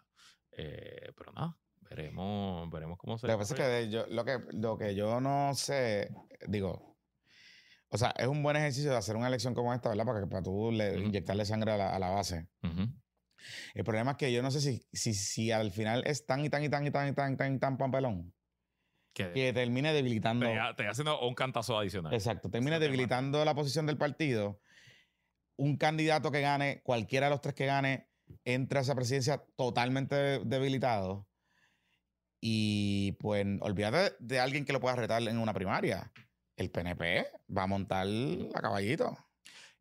Eh, pero nada, veremos, veremos cómo se Lo que pasa es que yo, lo que lo que yo no sé, digo, o sea, es un buen ejercicio de hacer una elección como esta, ¿verdad? Para, que, para tú le- Ujú. inyectarle sangre a la, a la base. Ujú. El problema es que yo no sé si, si, si al final es tan y tan y tan y tan y tan y tan, y tan papelón Que que termine debilitando. te, te haciendo un cantazo adicional. Exacto, termine Eso te debilitando la posición del partido. Un candidato que gane, cualquiera de los tres que gane, entra a esa presidencia totalmente de- debilitado. Y pues olvídate de alguien que lo pueda retar en una primaria. El PNP va a montar a caballito.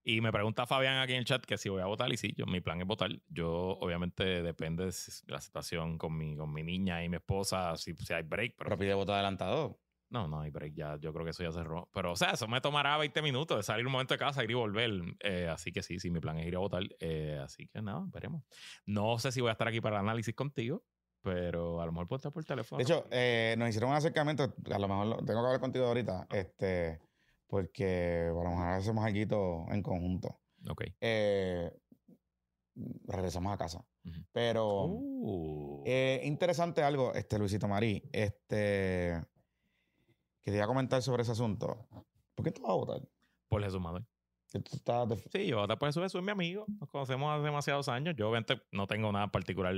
Y me pregunta Fabián aquí en el chat que si voy a votar. Y sí, yo, mi plan es votar. Yo, obviamente, depende de la situación con mi, con mi niña y mi esposa, si, si hay break. Pero Pero pide voto adelantado. no, no hay break ya. Yo creo que eso ya cerró. Pero, o sea, eso me tomará 20 minutos de salir un momento de casa, ir y volver. Eh, así que sí, sí, mi plan es ir a votar. Eh, así que nada, veremos. No sé si voy a estar aquí para el análisis contigo, pero a lo mejor puedo estar por teléfono. De hecho, eh, nos hicieron un acercamiento. A lo mejor lo- tengo que hablar contigo ahorita. Este, porque a lo mejor hacemos algo en conjunto. ok. Eh, regresamos a casa. Pero Uh. eh, interesante algo, este Luisito Marí, este que te iba a comentar sobre ese asunto. ¿Por qué tú vas a votar? por Jesús Manuel. Que de- Sí, yo por Jesús. Jesús es mi amigo. Nos conocemos hace demasiados años. Yo, obviamente, no tengo nada particular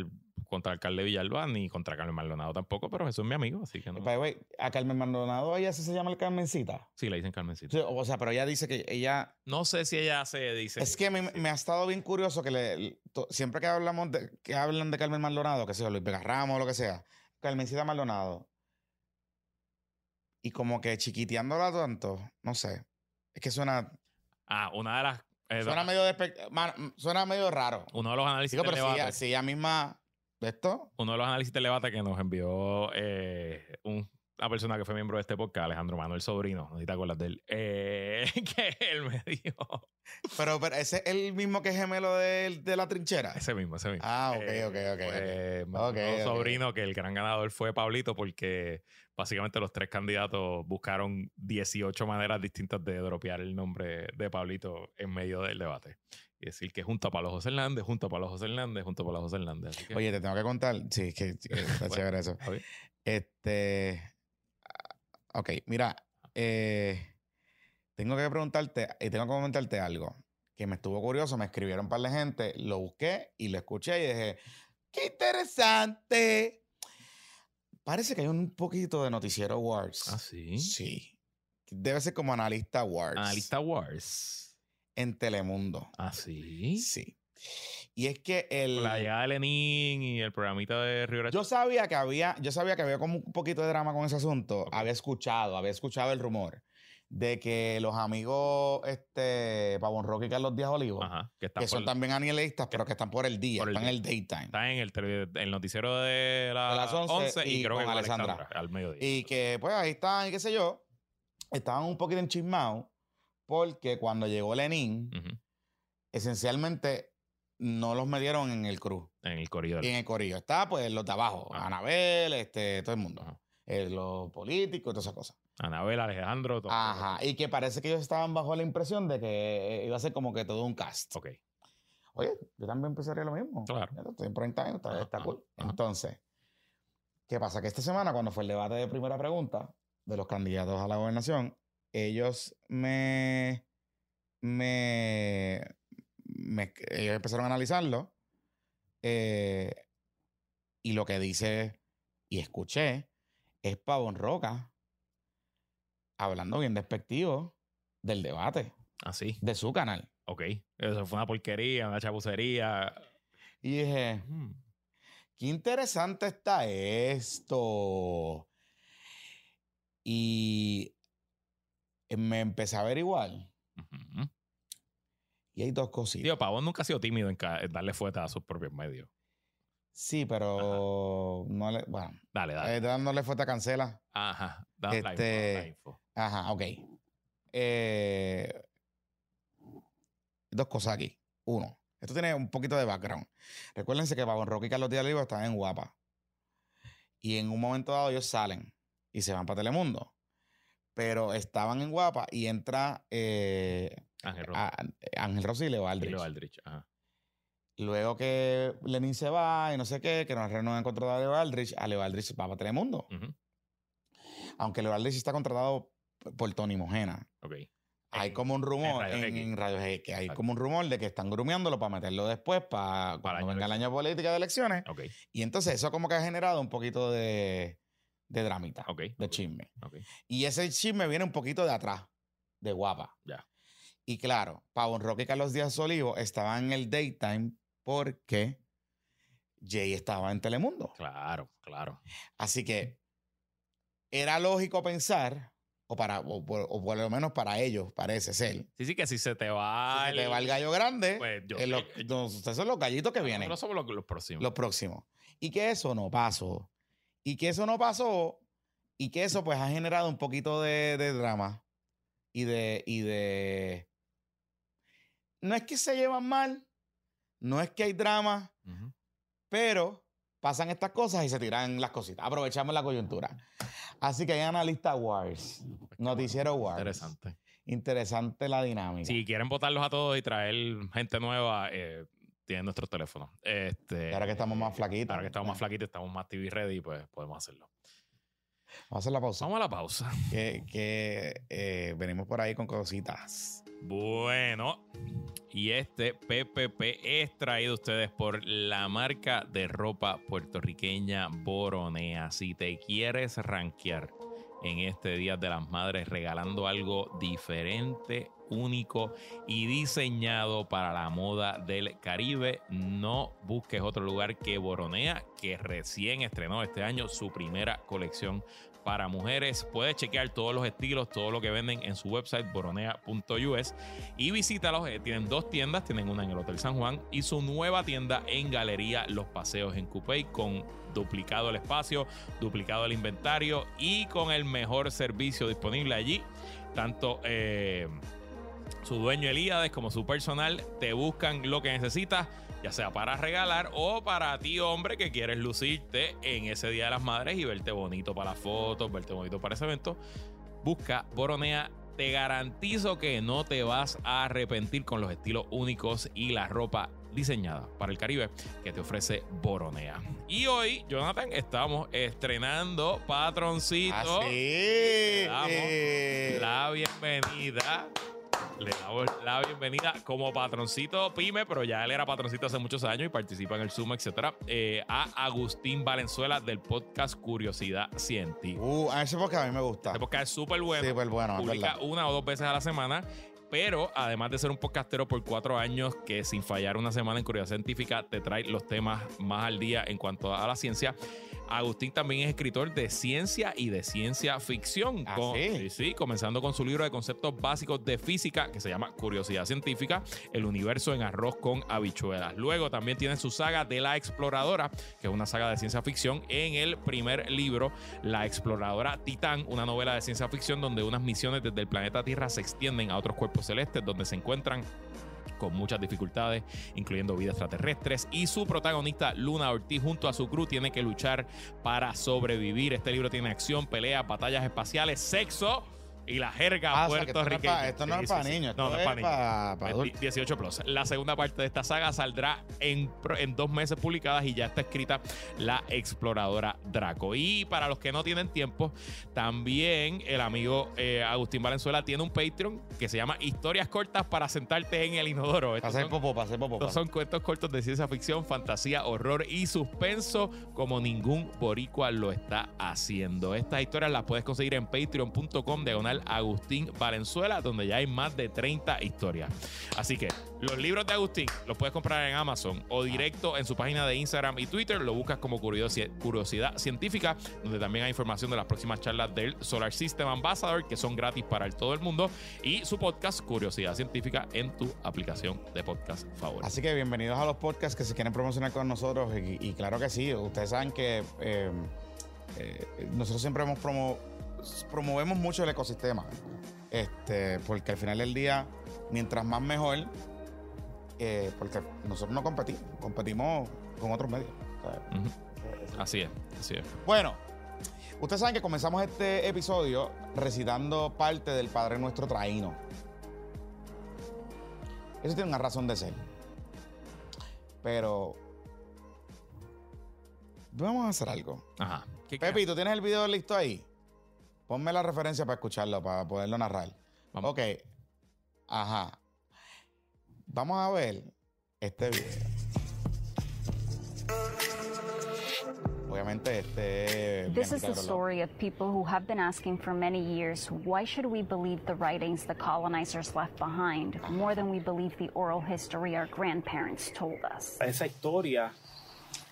contra el alcalde Villalba ni contra Carmen Maldonado tampoco, pero Jesús es mi amigo, así que no. By way, a Carmen Maldonado, ella sí se llama el Carmencita. Sí, le dicen Carmencita. Sí, o sea, pero ella dice que ella. No sé si ella se dice. Es que mí me- me ha estado bien curioso que le, to- siempre que hablamos de, que hablan de Carmen Maldonado, que sea Luis Vega Ramos o lo que sea, Carmencita Maldonado. Y como que chiquiteándola tanto, no sé. Es que suena. Ah, una de las. eh, Suena medio, man- suena medio raro. uno de los análisis Digo, pero si ella, si ella misma. ¿De esto? Uno de los análisis del debate que nos envió eh, un- una persona que fue miembro de este podcast, Alejandro Manuel Sobrino, no sé si te acuerdas de él, eh, que él me dijo. Pero, pero ese es el mismo que es gemelo de, de la trinchera. Ese mismo, ese mismo. Ah, ok, Eh, ok, ok, pues, me Ok, dijo ok. sobrino que el gran ganador fue Pablito porque básicamente los tres candidatos buscaron 18 maneras distintas de dropear el nombre de Pablito en medio del debate. Y decir que junto a Pablo José Hernández, junto a Pablo José Hernández, junto a Pablo José Hernández. Que, Oye, te tengo que contar. Sí, es que, que está Bueno. chévere eso. Este. ah, Ok, mira. eh, tengo que preguntarte y tengo que comentarte algo que me estuvo curioso. Me escribieron un par de gente, lo busqué y lo escuché y dije: ¡Qué interesante! Parece que hay un poquito de Noticiero Wars. Ah, sí. Sí. Debe ser como analista Wars. Analista Wars. En Telemundo. Ah, sí. Sí. Y es que el. La llegada de Lenin y el programita de Rivera. Yo sabía que había, yo sabía que había como un poquito de drama con ese asunto. Había escuchado, había escuchado el rumor de que los amigos este Pavón Roque y Carlos Díaz Olivo, Ajá, que que son también anielistas, pero que están por el día, por el están en el daytime. está en el, el noticiero de, la- De las 11 11 y, y creo que con con Alexandra. Alexandra, al mediodía. Y que pues ahí están, y qué sé yo, estaban un poquito enchismados porque cuando llegó Lenin, esencialmente no los metieron en el cruz. En el corredor. Y en el corillo está pues los de abajo, Ajá. Anabel, este, todo el mundo. Eh, los políticos todas esas cosas. Anabel, Alejandro. todo. Ajá. Y que parece que ellos estaban bajo la impresión de que eh, iba a ser como que todo un cast. Ok. Oye, yo también pensaría lo mismo. Claro. Estoy en prime time, está, Ajá, está ajá, cool. ajá. Entonces, ¿qué pasa? Que esta semana, cuando fue el debate de primera pregunta de los candidatos a la gobernación, ellos me. me. me- ellos empezaron a analizarlo. eh, y lo que dice y escuché es Pavón Roca hablando bien despectivo del debate Así. de su canal. Ok. Eso fue una porquería, una chapucería. Y dije, Mm. qué interesante está esto. Y me empecé a averiguar. Ujú. Y hay dos cositas. Tío, Pavón nunca ha sido tímido en, darle fueta a sus propios medios. Sí, pero no le. Bueno, Dale, dale. eh, dándole fuerte a cancela. Ajá. Dame este- la info. Ajá, ok. Eh, dos cosas aquí. Uno, esto tiene un poquito de background. Recuérdense que Pavón Roque y Carlos Díaz Olivo están en Guapa. Y en un momento dado ellos salen y se van para Telemundo. Pero estaban en Guapa y entra eh, Ángel Rosa. a- Ángel Rossi y Leo y Aldrich. Leo Aldrich. Ajá. luego que Lenin se va y no sé qué, que no renuevan el contrato a Leo Aldrich, a Leo Aldrich va para Telemundo. Aunque Leo Aldrich está contratado por Tony Mojena. Ok. Hay En- como un rumor en, en Radio X, que hay como un rumor de que están grumeándolo para meterlo después, para, Para cuando venga el de año político de elecciones. Y entonces eso como que ha generado un poquito de, de dramita, Ok. de chisme. Y ese chisme viene un poquito de atrás, de guapa. Ya. Y claro, Pavón Roque y Carlos Díaz Olivo estaban en el daytime porque Jay estaba en Telemundo. Claro, claro. Así que era lógico pensar, o, para, o, por- o por lo menos para ellos parece ser, Sí, sí, que si se te va. si se le va el gallo grande, Pues yo. los- no, ustedes son los gallitos que vienen, Nosotros somos los, los próximos. los próximos. Y que eso no pasó. Y que eso no pasó. Y que eso pues ha generado un poquito de, de drama. Y de, y de... No es que se llevan mal. No es que hay drama. Pero pasan estas cosas y se tiran las cositas. Aprovechamos la coyuntura. Así que hay analista Wars. Noticiero Wars. Interesante. Interesante la dinámica. Si quieren votarlos a todos y traer gente nueva, eh, tienen nuestros teléfonos. Este, ahora que estamos más flaquitos. Ahora que estamos más flaquitos, estamos más TV ready, pues podemos hacerlo. Vamos a hacer la pausa. Vamos a la pausa. Que, que, eh, venimos por ahí con cositas. Bueno, y este PPP es traído a ustedes por la marca de ropa puertorriqueña Boronea. Si te quieres rankear en este Día de las Madres regalando algo diferente, único y diseñado para la moda del Caribe, no busques otro lugar que Boronea, que recién estrenó este año su primera colección para mujeres. Puedes chequear todos los estilos, todo lo que venden en su website boronea.us y visítalos. Eh, tienen dos tiendas, tienen una en el Hotel San Juan y su nueva tienda en Galería Los Paseos en Coupey con duplicado el espacio, duplicado el inventario y con el mejor servicio disponible allí. Tanto eh, su dueño Elíades como su personal te buscan lo que necesitas, ya sea para regalar o para ti, hombre, que quieres lucirte en ese Día de las Madres y verte bonito para las fotos, verte bonito para ese evento. Busca Boronea. Te garantizo que no te vas a arrepentir con los estilos únicos y la ropa diseñada para el Caribe que te ofrece Boronea. Y hoy, Jonathan, estamos estrenando Patroncito. Así. Le damos eh, la bienvenida. Le damos la bienvenida como patroncito pyme, pero ya él era patroncito hace muchos años y participa en el Zoom, etcétera, eh, a Agustín Valenzuela del podcast Curiosidad Científica. Uh, a ese porque a mí me gusta. Este podcast es súper bueno. Sí, pues bueno, Publica una o dos veces a la semana. Pero además de ser un podcastero por cuatro años que sin fallar una semana en Curiosidad Científica te trae los temas más al día en cuanto a la ciencia, Agustín también es escritor de ciencia y de ciencia ficción. ¿Ah, Con- sí? sí, comenzando con su libro de conceptos básicos de física que se llama Curiosidad Científica, el universo en arroz con habichuelas. Luego también tiene su saga de la exploradora, que es una saga de ciencia ficción, en el primer libro, La exploradora Titán, una novela de ciencia ficción donde unas misiones desde el planeta Tierra se extienden a otros cuerpos celestes donde se encuentran con muchas dificultades, incluyendo vida extraterrestres. Y su protagonista, Luna Ortiz, junto a su crew, tiene que luchar para sobrevivir. Este libro tiene acción, peleas, batallas espaciales, sexo y la jerga Ah, o sea, que esto no es puertorriqueña. pa- Esto no Sí, es para niños, No, esto no es para niños. Es adultos. 18 plus. La segunda parte de esta saga saldrá en, pro- en dos meses publicadas y ya está escrita La Exploradora Draco. Y para los que no tienen tiempo, también el amigo eh, Agustín Valenzuela tiene un Patreon que se llama Historias Cortas para sentarte en el inodoro. Estos son, popó, para hacer popó. estos son cuentos cortos de ciencia ficción, fantasía, horror y suspenso como ningún boricua lo está haciendo. Estas historias las puedes conseguir en patreon.com Agustín Valenzuela, donde ya hay más de 30 historias. Así que los libros de Agustín los puedes comprar en Amazon o directo en su página de Instagram y Twitter. Lo buscas como Curiosi- Curiosidad Científica, donde también hay información de las próximas charlas del Solar System Ambassador, que son gratis para todo el mundo, y su podcast Curiosidad Científica en tu aplicación de podcast favorita. Así que bienvenidos a los podcasts que se quieren promocionar con nosotros. Y, claro que sí, ustedes saben que eh, eh, nosotros siempre hemos promo- promovemos mucho el ecosistema. Este, porque al final del día, mientras más mejor, eh, porque nosotros no competimos, competimos con otros medios. Así es, así es. Bueno, ustedes saben que comenzamos este episodio recitando parte del Padre Nuestro Traíno. Eso tiene una razón de ser. Pero vamos a hacer algo. Ajá. ¿Qué Pepi, ¿tú tienes el video listo ahí? Ponme la referencia para escucharlo, para poderlo narrar. Vamos. Ok. Ajá. Vamos a ver este video. Obviamente este... This is the story of people who have been asking for many years why should we believe the writings the colonizers left behind more than we believe the oral history our grandparents told us? esa historia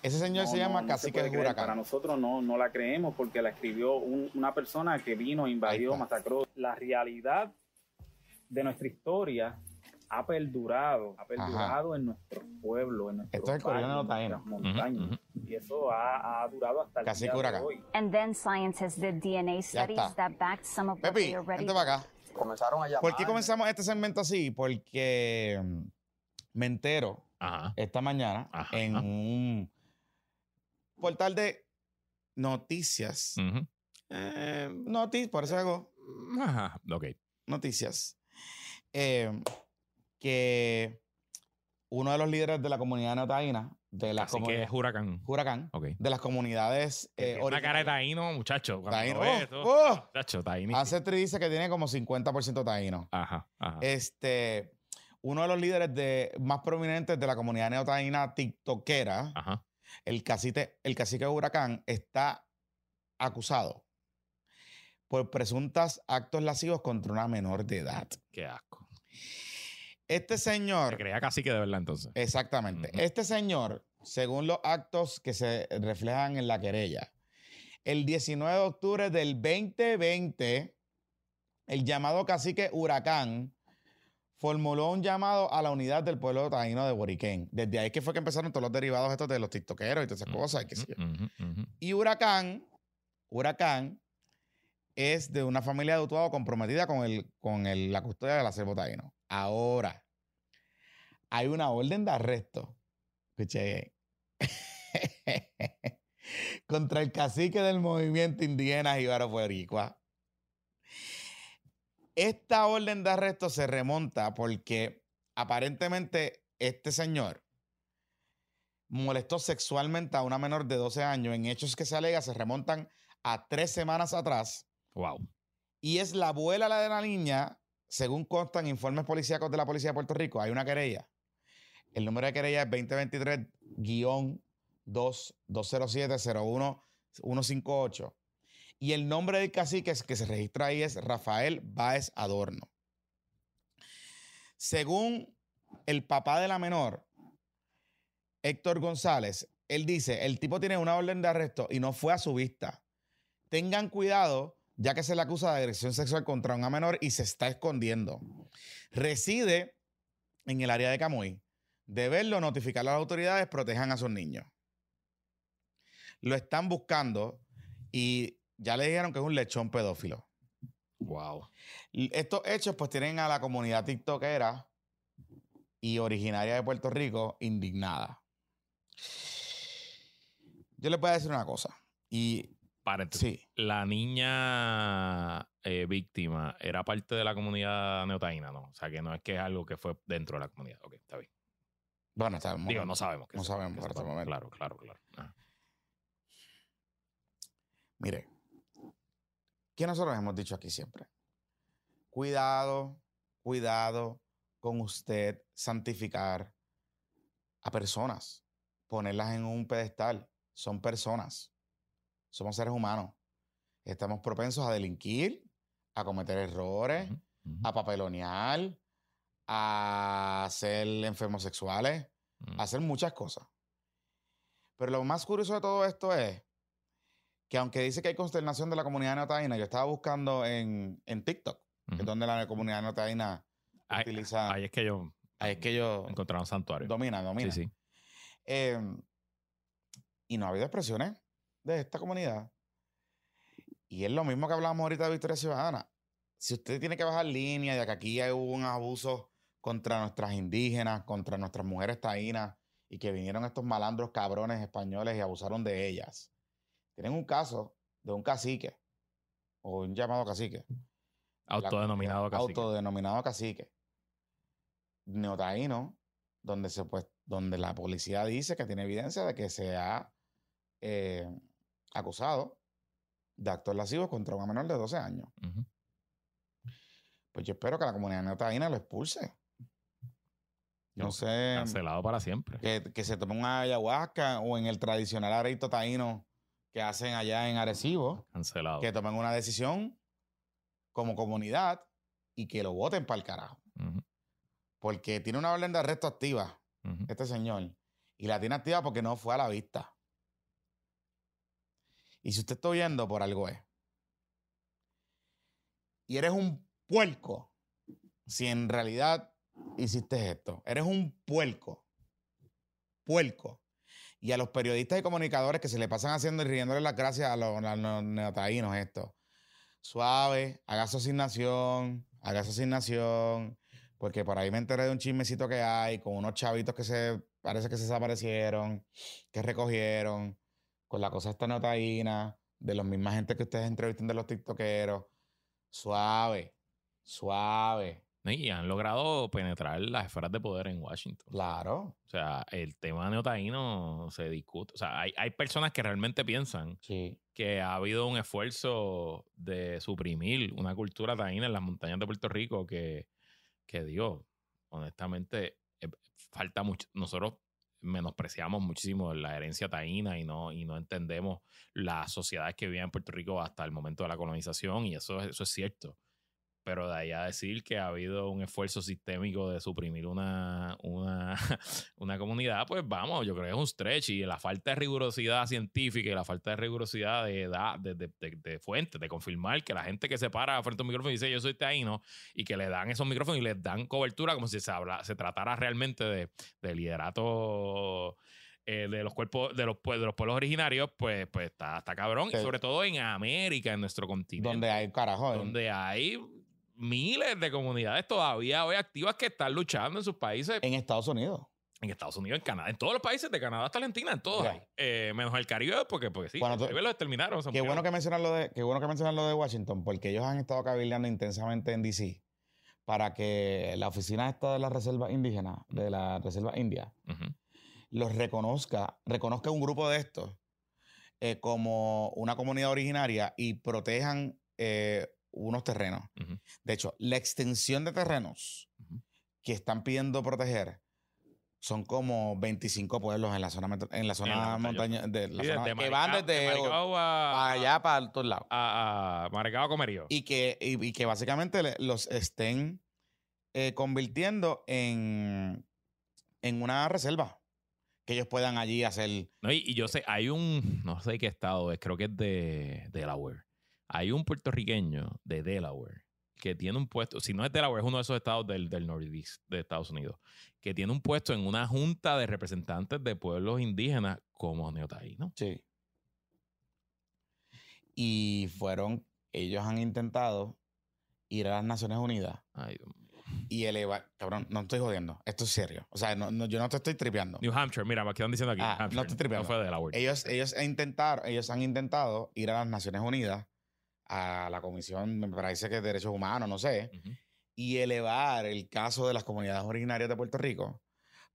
Ese señor no, se no, llama no se Cacique del creer. Para Huracán. nosotros no, no la creemos porque la escribió un- una persona que vino, invadió, masacró. La realidad de nuestra historia ha perdurado, ha perdurado en nuestro pueblo, en nuestro Esto es el coreano en nuestras montañas. Y eso ha, ha durado hasta el Cacique día de Huracán. hoy. And then scientists did DNA studies that backed some of what Pepi, they already vente para acá. Comenzaron a llamar. ¿Por qué comenzamos este segmento así? Porque me entero Ajá. esta mañana Ajá. en un portal de noticias. Ujú. Eh, noti- por eso hago Ajá. Ok. noticias. eh, que uno de los líderes de la comunidad neotaína, de la Así que es huracán. Huracán, Ok. de las comunidades eh, una cara de taíno, muchacho. Taíno. Oh, oh. Muchacho, taíno. Ancestry dice que tiene como 50% taíno. Ajá. Ajá. Este, uno de los líderes de, más prominentes de la comunidad neotaína tiktokera, Ajá. El cacique, el cacique Huracán, está acusado por presuntas actos lascivos contra una menor de edad. Qué asco. Este Se señor, creía casi que de verdad entonces. exactamente, este señor, según los actos que se reflejan en la querella, el 19 de octubre del 2020, el llamado cacique Huracán formuló un llamado a la unidad del pueblo taíno de Boriquén. Desde ahí que fue que empezaron todos los derivados estos de los tiktokeros y todas esas cosas. y qué sé yo. Ujú, ujú. Y Huracán, Huracán es de una familia de Utuado comprometida con, el, con el- la custodia del acervo taíno. Ahora, hay una orden de arresto. Escuché. contra el cacique del movimiento indígena Jíbaro Boricua. Esta orden de arresto se remonta porque aparentemente este señor molestó sexualmente a una menor de 12 años en hechos que se alega se remontan a tres semanas atrás Wow. y es la abuela la de la niña, según constan informes policíacos de la Policía de Puerto Rico, hay una querella. El número de querella es 2023-207-01-158. Y el nombre del cacique que se registra ahí es Rafael Báez Adorno. Según el papá de la menor, Héctor González, él dice, el tipo tiene una orden de arresto y no fue a su vista. Tengan cuidado, ya que se le acusa de agresión sexual contra una menor y se está escondiendo. Reside en el área de Camuy. De verlo, notificar a las autoridades, protejan a sus niños. Lo están buscando y ya le dijeron que es un lechón pedófilo. Wow. Estos hechos pues tienen a la comunidad tiktokera y originaria de Puerto Rico indignada. Yo les voy a decir una cosa. Y Paréntesis. sí, La niña eh, víctima era parte de la comunidad neotaína, ¿no? O sea, que no es que es algo que fue dentro de la comunidad. Ok, está bien. bueno, está Digo, no sabemos. que No sea- sabemos que por este momento. Claro, claro, claro. Ajá. Mire, ¿qué nosotros hemos dicho aquí siempre? Cuidado, cuidado con usted santificar a personas, ponerlas en un pedestal. Son personas, somos seres humanos. Estamos propensos a delinquir, a cometer errores, a papelonear, a ser enfermos sexuales, a hacer muchas cosas. Pero lo más curioso de todo esto es que aunque dice que hay consternación de la comunidad neotaína, yo estaba buscando en, en TikTok, que es donde la comunidad neotaína Ahí, utiliza... ahí es que yo ahí es que ellos encontraron santuario. dominan, dominan. Sí, sí. Eh, y no ha habido expresiones de esta comunidad. Y es lo mismo que hablábamos ahorita de Victoria Ciudadana. Si usted tiene que bajar línea de que aquí hay un abuso contra nuestras indígenas, contra nuestras mujeres taínas, y que vinieron estos malandros cabrones españoles y abusaron de ellas. Tienen un caso de un cacique, o un llamado cacique. Autodenominado cacique. Autodenominado cacique. Neotaíno, donde, se, pues, donde la policía dice que tiene evidencia de que se ha eh, acusado de actos lascivos contra una menor de 12 años. Pues yo espero que la comunidad neotaína lo expulse. No, sé. Cancelado para siempre. Que, se tome una ayahuasca o en el tradicional areito taíno que hacen allá en Arecibo. Cancelado. Que tomen una decisión como comunidad y que lo voten para el carajo. Porque tiene una orden de arresto activa, este señor. Y la tiene activa porque no fue a la vista. Y si usted está oyendo, por algo es. Y eres un puerco, si en realidad hiciste esto. Eres un puerco. Puerco. Y a los periodistas y comunicadores que se le pasan haciendo y riéndole las gracias a los, neotaínos esto. Suave, haga su asignación, haga su asignación, porque por ahí me enteré de un chismecito que hay con unos chavitos que se parece que se desaparecieron, que recogieron, con la cosa esta neotaína, de los misma gente que ustedes entrevistan de los tiktokeros. Suave, suave. Y han logrado penetrar las esferas de poder en Washington. Claro. O sea, el tema neotaíno se discute. O sea, hay, hay personas que realmente piensan que ha habido un esfuerzo de suprimir una cultura taína en las montañas de Puerto Rico que, que Dios, honestamente, eh, falta mucho. Nosotros menospreciamos muchísimo la herencia taína y no, y no entendemos las sociedades que vivían en Puerto Rico hasta el momento de la colonización y eso, eso es cierto. Pero de ahí a decir que ha habido un esfuerzo sistémico de suprimir una, una, una comunidad, pues vamos, yo creo que es un stretch. Y la falta de rigurosidad científica y la falta de rigurosidad de, edad, de, de, de, fuentes, de confirmar que la gente que se para frente a un micrófono y dice yo soy taíno y que le dan esos micrófonos y les dan cobertura como si se, habla, se tratara realmente de, de liderato eh, de los cuerpos de los, de los pueblos originarios, pues, pues está, está cabrón. Y sobre todo en América, en nuestro continente. Donde hay carajo. Donde hay miles de comunidades todavía hoy activas que están luchando en sus países. En Estados Unidos. En Estados Unidos, en Canadá, en todos los países, de Canadá hasta Argentina, en todos eh, menos el Caribe, porque, porque sí, el Caribe lo exterminaron. Qué bueno, que mencionas lo de, qué bueno que mencionas lo de Washington, porque ellos han estado cabildeando intensamente en DC para que la oficina esta de la reserva indígena, de la reserva india, los reconozca, reconozca un grupo de estos eh, como una comunidad originaria y protejan eh, unos terrenos. De hecho, la extensión de terrenos que están pidiendo proteger son como 25 pueblos en la zona en la zona montaña de la zona, que van desde a, allá para todos lados. a, a Comerío. Y que y, que básicamente los estén eh, convirtiendo en en una reserva que ellos puedan allí hacer no, y, y, yo sé hay un no sé qué estado es creo que es de Delaware hay un puertorriqueño de Delaware que tiene un puesto, si no es Delaware, es uno de esos estados del, del Northeast de Estados Unidos, que tiene un puesto en una junta de representantes de pueblos indígenas como Neotaí, ¿no? Sí. Y fueron, ellos han intentado ir a las Naciones Unidas Ay, y elevar, cabrón, no estoy jodiendo, esto es serio. O sea, no, yo no te estoy tripeando. New Hampshire, mira, me quedan diciendo aquí. Ah, no estoy tripeando. No fue Delaware. Ellos, ellos, intentaron, ellos han intentado ir a las Naciones Unidas a la Comisión, me parece que de Derechos Humanos, no sé, y elevar el caso de las comunidades originarias de Puerto Rico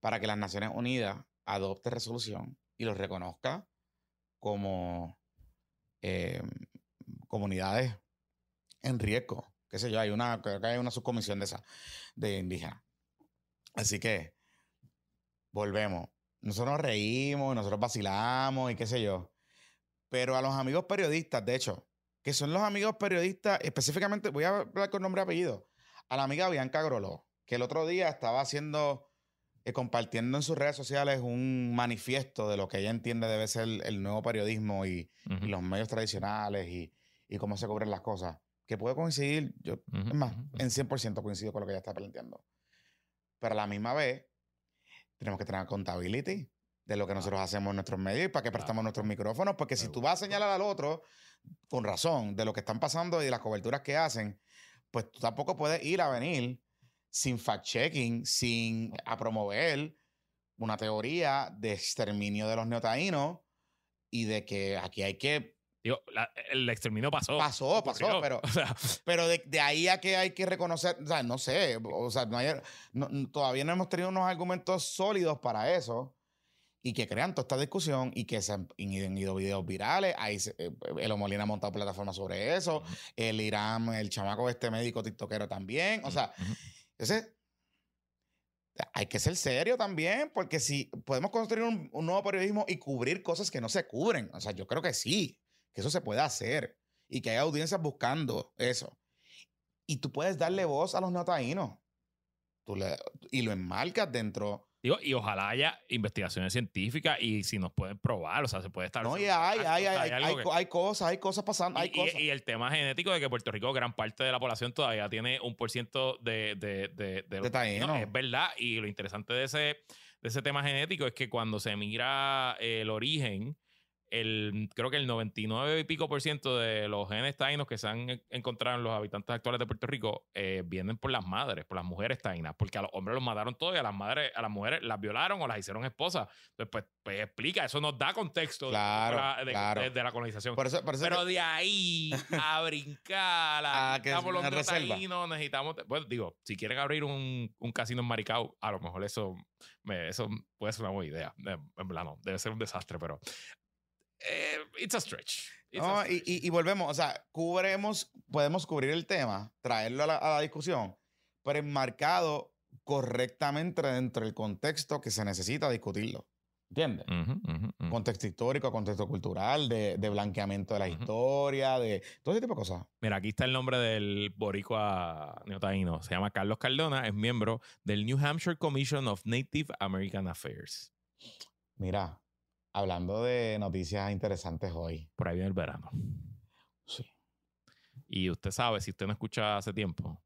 para que las Naciones Unidas adopte resolución y los reconozca como eh, comunidades en riesgo. Qué sé yo, hay una, creo que hay una subcomisión de esa, de indígenas. Así que, volvemos. Nosotros nos reímos, nosotros vacilamos y qué sé yo. Pero a los amigos periodistas, de hecho, que son los amigos periodistas, específicamente, voy a hablar con nombre y apellido, a la amiga Bianca Groló, que el otro día estaba haciendo, eh, compartiendo en sus redes sociales un manifiesto de lo que ella entiende debe ser el, nuevo periodismo y, los medios tradicionales y, cómo se cubren las cosas. Que puede coincidir, yo, es más, en 100% coincido con lo que ella está planteando. Pero a la misma vez, tenemos que tener accountability de lo que nosotros hacemos en nuestros medios y para qué prestamos nuestros micrófonos, porque si tú vas a señalar al otro con razón de lo que están pasando y de las coberturas que hacen, pues tú tampoco puedes ir a venir sin fact-checking, sin a promover una teoría de exterminio de los neotaínos y de que aquí hay que Digo, el exterminio pasó. Pasó, pasó, pero, pero de, ahí a que hay que reconocer, o sea, no sé, o sea, todavía no hemos tenido unos argumentos sólidos para eso y que crean toda esta discusión y que se han ido videos virales. Ahí eh, el Molina ha montado plataformas sobre eso. El Irán, el chamaco este médico tiktokero también. O sea, ese, hay que ser serio también, porque si podemos construir un, nuevo periodismo y cubrir cosas que no se cubren, o sea, yo creo que sí, que eso se puede hacer y que hay audiencias buscando eso. Y tú puedes darle voz a los neotaínos tú y lo enmarcas dentro y ojalá haya investigaciones científicas y si nos pueden probar, o sea, se puede estar. No, y hay, hay, hay, hay, cosas, hay cosas pasando. Hay y, cosas. Y, el tema genético de que Puerto Rico, gran parte de la población todavía tiene un por ciento de. de, de, de, es verdad. Y lo interesante de ese, de ese tema genético es que cuando se mira el origen el, creo que el 99 y pico por ciento de los genes taínos que se han encontrado en los habitantes actuales de Puerto Rico eh, vienen por las madres, por las mujeres taínas, porque a los hombres los mataron todos y a las madres, a las mujeres las violaron o las hicieron esposas. Entonces, pues, pues explica, eso nos da contexto claro, de, la colonización. Pero de ahí a brincar a, que los taínos, necesitamos, bueno, digo, si quieren abrir un, un casino en Maricao, a lo mejor eso, eso puede ser una buena idea. En plano, debe ser un desastre, pero eh, it's a stretch. Y, volvemos, o sea, cubremos, podemos cubrir el tema, traerlo a la, discusión, pero enmarcado correctamente dentro del contexto que se necesita discutirlo. ¿Entiendes? Contexto histórico, contexto cultural, de, blanqueamiento de la historia, de todo ese tipo de cosas. Mira, aquí está el nombre del boricua neotaíno. Se llama Carlos Cardona, es miembro del New Hampshire Commission of Native American Affairs. Mira, Hablando de noticias interesantes hoy. Por ahí viene el verano. Sí. Y usted sabe, si usted no escucha hace tiempo,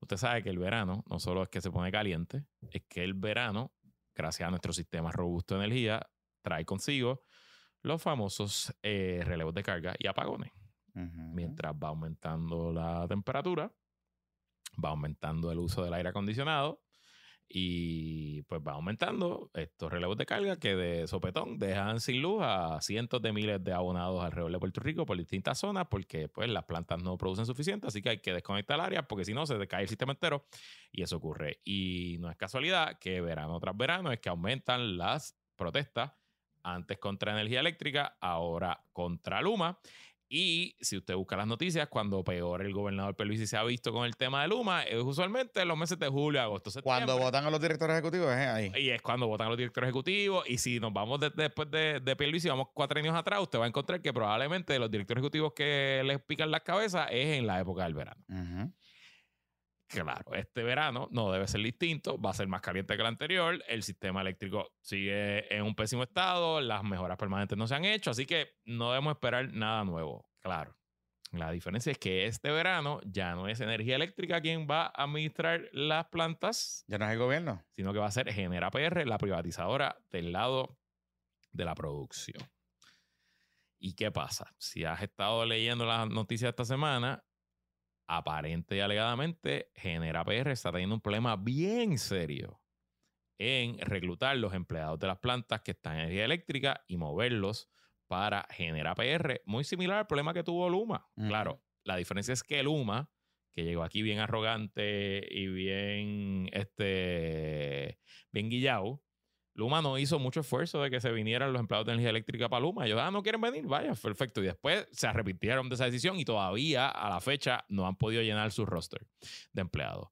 usted sabe que el verano no solo es que se pone caliente, es que el verano, gracias a nuestro sistema robusto de energía, trae consigo los famosos eh, relevos de carga y apagones. Mientras va aumentando la temperatura, va aumentando el uso del aire acondicionado, y pues va aumentando estos relevos de carga que de sopetón dejan sin luz a cientos de miles de abonados alrededor de Puerto Rico por distintas zonas porque pues las plantas no producen suficiente, así que hay que desconectar el área porque si no se decae el sistema entero y eso ocurre. Y no es casualidad que verano tras verano es que aumentan las protestas antes contra energía eléctrica, ahora contra Luma. Y si usted busca las noticias, cuando peor el gobernador Pierluisi se ha visto con el tema de Luma, es usualmente en los meses de julio, agosto, septiembre. Cuando votan a los directores ejecutivos, es ahí. Y es cuando votan a los directores ejecutivos. Y si nos vamos después de, de vamos cuatro años atrás, usted va a encontrar que probablemente los directores ejecutivos que les pican las cabezas es en la época del verano. Claro, este verano no debe ser distinto, va a ser más caliente que el anterior, el sistema eléctrico sigue en un pésimo estado, las mejoras permanentes no se han hecho, así que no debemos esperar nada nuevo. Claro, la diferencia es que este verano ya no es energía eléctrica quien va a administrar las plantas. Ya no es el gobierno. Sino que va a ser Genera PR, la privatizadora del lado de la producción. ¿Y qué pasa? Si has estado leyendo las noticias esta semana, aparente y alegadamente, Genera PR está teniendo un problema bien serio en reclutar los empleados de las plantas que están en energía eléctrica y moverlos para Genera PR, muy similar al problema que tuvo Luma. Claro, la diferencia es que Luma, que llegó aquí bien arrogante y bien, este, bien guillado, Luma no hizo mucho esfuerzo de que se vinieran los empleados de energía eléctrica para Luma. Ellos, ah, no quieren venir, vaya, perfecto. Y después se arrepintieron de esa decisión y todavía a la fecha no han podido llenar su roster de empleados.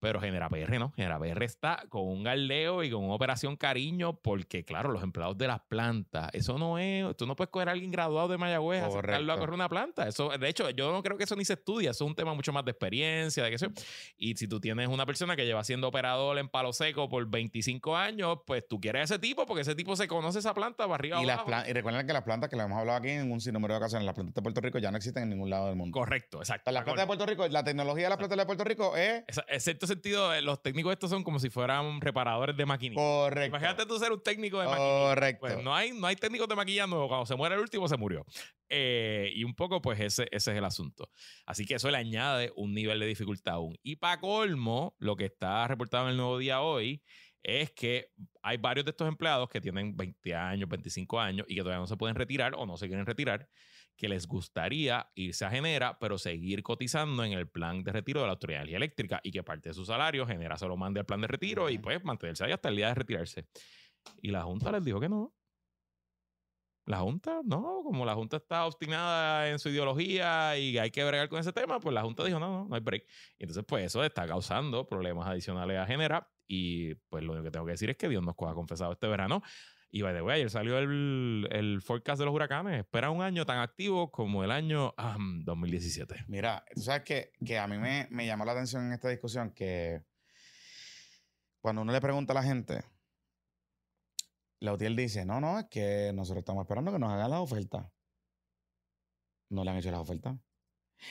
Pero Genera PR no. Genera PR está con un galdeo y con una operación cariño porque, claro, los empleados de las plantas, eso no es, tú no puedes coger a alguien graduado de Mayagüez a sacarlo a correr una planta. Eso, de hecho, yo no creo que eso ni se estudia. Eso es un tema mucho más de experiencia, de que eso. Y si tú tienes una persona que lleva siendo operador en palo seco por 25 años, pues tú quieres a ese tipo porque ese tipo se conoce esa planta para arriba. Y, las y recuerden que las plantas que le hemos hablado aquí en un sinnúmero de ocasiones, las plantas de Puerto Rico ya no existen en ningún lado del mundo. Correcto, exacto. Las plantas de Puerto Rico, la tecnología de las plantas de Puerto Rico es. Excepto sentido, eh, los técnicos estos son como si fueran reparadores de maquinita. Correcto. Imagínate tú ser un técnico de maquinita. Correcto. Pues no hay, no hay técnicos de maquinilla nuevo. Cuando se muere el último, se murió. Eh, y un poco, pues ese, ese es el asunto. Así que eso le añade un nivel de dificultad aún. Y para colmo, lo que está reportado en el nuevo día hoy es que hay varios de estos empleados que tienen 20 años, 25 años y que todavía no se pueden retirar o no se quieren retirar que les gustaría irse a Genera, pero seguir cotizando en el plan de retiro de la Autoridad de Energía Eléctrica y que parte de su salario Genera se lo mande al plan de retiro y pues mantenerse ahí hasta el día de retirarse. Y la Junta les dijo que no. La Junta, no, como la Junta está obstinada en su ideología y hay que bregar con ese tema, pues la Junta dijo, no, no, no hay break. Y entonces, pues eso está causando problemas adicionales a Genera y pues lo único que tengo que decir es que Dios nos ha confesado este verano y by the way, ayer salió el, el, forecast de los huracanes. Espera un año tan activo como el año 2017. Mira, tú sabes que, que a mí me, me, llamó la atención en esta discusión que cuando uno le pregunta a la gente, la UTIEL dice, no, no, es que nosotros estamos esperando que nos hagan las ofertas. No le han hecho las ofertas.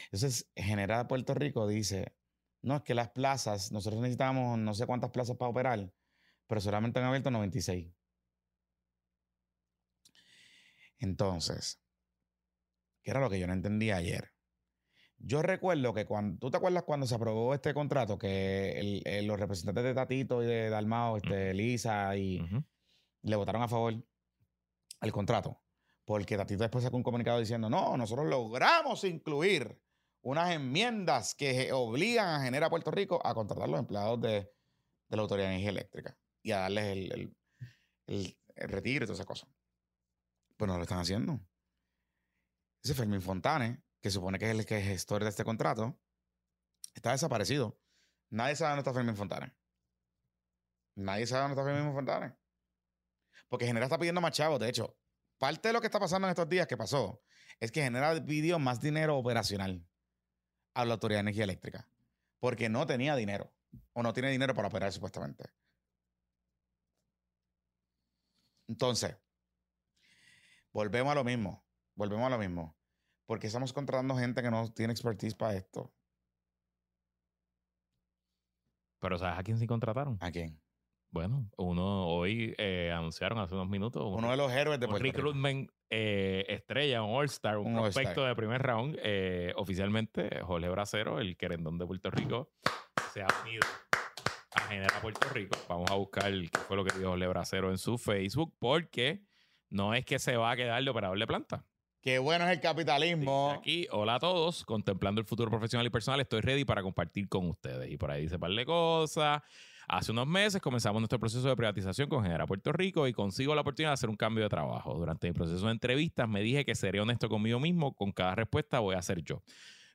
Entonces, General Puerto Rico dice, no, es que las plazas, nosotros necesitamos no sé cuántas plazas para operar, pero solamente han abierto 96. Entonces, ¿qué era lo que yo no entendía ayer? Yo recuerdo que cuando, ¿tú te acuerdas cuando se aprobó este contrato que los representantes de Tatito y de Dalmao, este, Lisa y le votaron a favor al contrato? Porque Tatito después sacó un comunicado diciendo, no, nosotros logramos incluir unas enmiendas que obligan a generar a Puerto Rico a contratar los empleados de, la Autoridad de Energía Eléctrica y a darles el, el retiro y todas esas cosas. Pues no lo están haciendo. Ese Fermín Fontane, que supone que es el que es gestor de este contrato, está desaparecido. Nadie sabe dónde está Fermín Fontane. Nadie sabe dónde está Fermín Fontane. Porque Genera está pidiendo más chavos. De hecho, parte de lo que está pasando en estos días que pasó es que Genera pidió más dinero operacional a la Autoridad de Energía Eléctrica. Porque no tenía dinero. O no tiene dinero para operar supuestamente. Entonces, Volvemos a lo mismo. Volvemos a lo mismo. Porque estamos contratando gente que no tiene expertise para esto. Pero ¿sabes a quién sí contrataron? ¿A quién? Bueno, uno hoy eh, anunciaron hace unos minutos. Uno de los héroes de Puerto recruitment eh, estrella, un All-Star, un, prospecto de primer round. Eh, oficialmente, Jorge Bracero, el querendón de Puerto Rico, se ha unido a Genera Puerto Rico. Vamos a buscar qué fue lo que dijo Jorge Bracero en su Facebook, porque no es que se va a quedar de operador de planta. Qué bueno es el capitalismo. Aquí, hola a todos, contemplando el futuro profesional y personal, estoy ready para compartir con ustedes. Y por ahí dice un par de cosas. Hace unos meses comenzamos nuestro proceso de privatización con Genera Puerto Rico y consigo la oportunidad de hacer un cambio de trabajo. Durante mi proceso de entrevistas me dije que sería honesto conmigo mismo, con cada respuesta voy a ser yo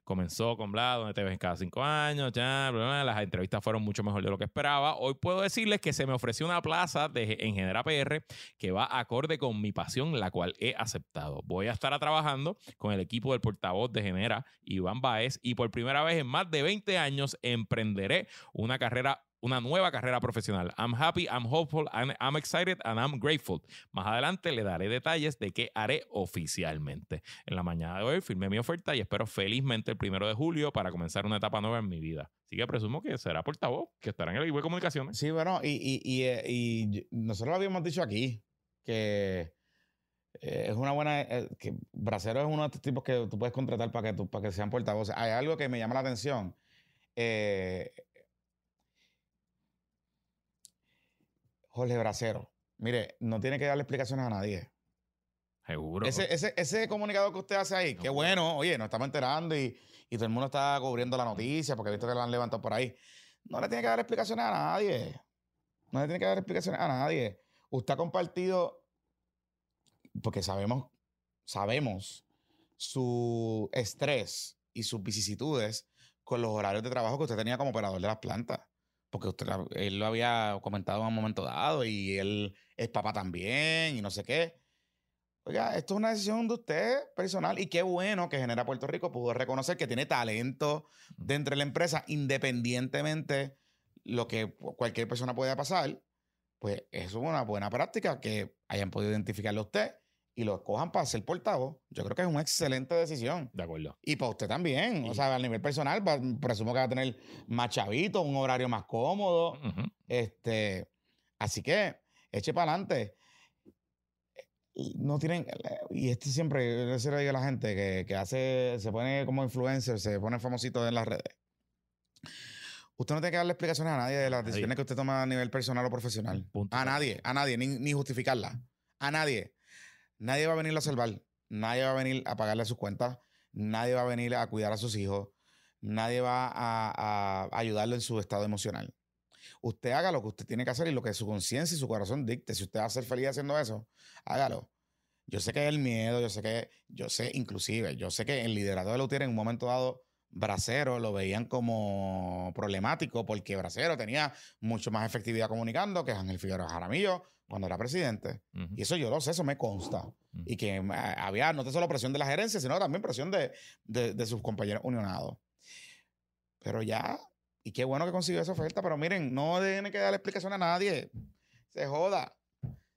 comenzó con bla, donde te ves cada cinco años, ya, las entrevistas fueron mucho mejor de lo que esperaba. Hoy puedo decirles que se me ofreció una plaza de, en Genera PR que va acorde con mi pasión, la cual he aceptado. Voy a estar trabajando con el equipo del portavoz de Genera, Iván Baez, y por primera vez en más de 20 años emprenderé una carrera una nueva carrera profesional. I'm happy, I'm hopeful, I'm, excited and I'm grateful. Más adelante le daré detalles de qué haré oficialmente. En la mañana de hoy firmé mi oferta y espero felizmente el primero de julio para comenzar una etapa nueva en mi vida. Así que presumo que será portavoz, que estará en el equipo de comunicaciones. Sí, bueno, y, eh, nosotros lo habíamos dicho aquí, que eh, es una buena. Eh, que Bracero es uno de estos tipos que tú puedes contratar para que, para que sean portavoces. Hay algo que me llama la atención. Eh, Jorge Bracero. Mire, no tiene que darle explicaciones a nadie. Seguro. Ese, ese, ese comunicado que usted hace ahí, qué bueno, oye, nos estamos enterando y, y, todo el mundo está cubriendo la noticia porque he visto que la han levantado por ahí. No le tiene que dar explicaciones a nadie. No le tiene que dar explicaciones a nadie. Usted ha compartido, porque sabemos, sabemos su estrés y sus vicisitudes con los horarios de trabajo que usted tenía como operador de las plantas porque usted, él lo había comentado en un momento dado y él es papá también y no sé qué. Oiga, esto es una decisión de usted personal y qué bueno que Genera Puerto Rico pudo reconocer que tiene talento dentro de la empresa, independientemente lo que cualquier persona pueda pasar. Pues eso es una buena práctica que hayan podido identificarlo usted y lo cojan para ser portavoz, yo creo que es una excelente decisión. De acuerdo. Y para usted también. O sea, a nivel personal, presumo que va a tener más chavito, un horario más cómodo. Este, así que, eche para adelante. No tienen, y este siempre, se lo digo a la gente que, que hace, se pone como influencer, se pone famosito en las redes. Usted no tiene que darle explicaciones a nadie de las decisiones que usted toma a nivel personal o profesional. A nadie, a nadie, ni, ni justificarla. A nadie. Nadie va a venir a salvar. nadie va a venir a pagarle sus cuentas, nadie va a venir a cuidar a sus hijos, nadie va a, a ayudarlo en su estado emocional. Usted haga lo que usted tiene que hacer y lo que su conciencia y su corazón dicte. Si usted va a ser feliz haciendo eso, hágalo. Yo sé que es el miedo, yo sé que, yo sé, inclusive, yo sé que el liderazgo de Lutier en un momento dado, Bracero lo veían como problemático porque Bracero tenía mucho más efectividad comunicando que Ángel Figueroa Jaramillo cuando era presidente. Ujú. Y eso yo lo sé, eso me consta. Y que eh, había no solo presión de la gerencia, sino también presión de, de- de sus compañeros unionados. Pero ya, y qué bueno que consiguió esa oferta, pero miren, no tiene que darle explicación a nadie. Se joda.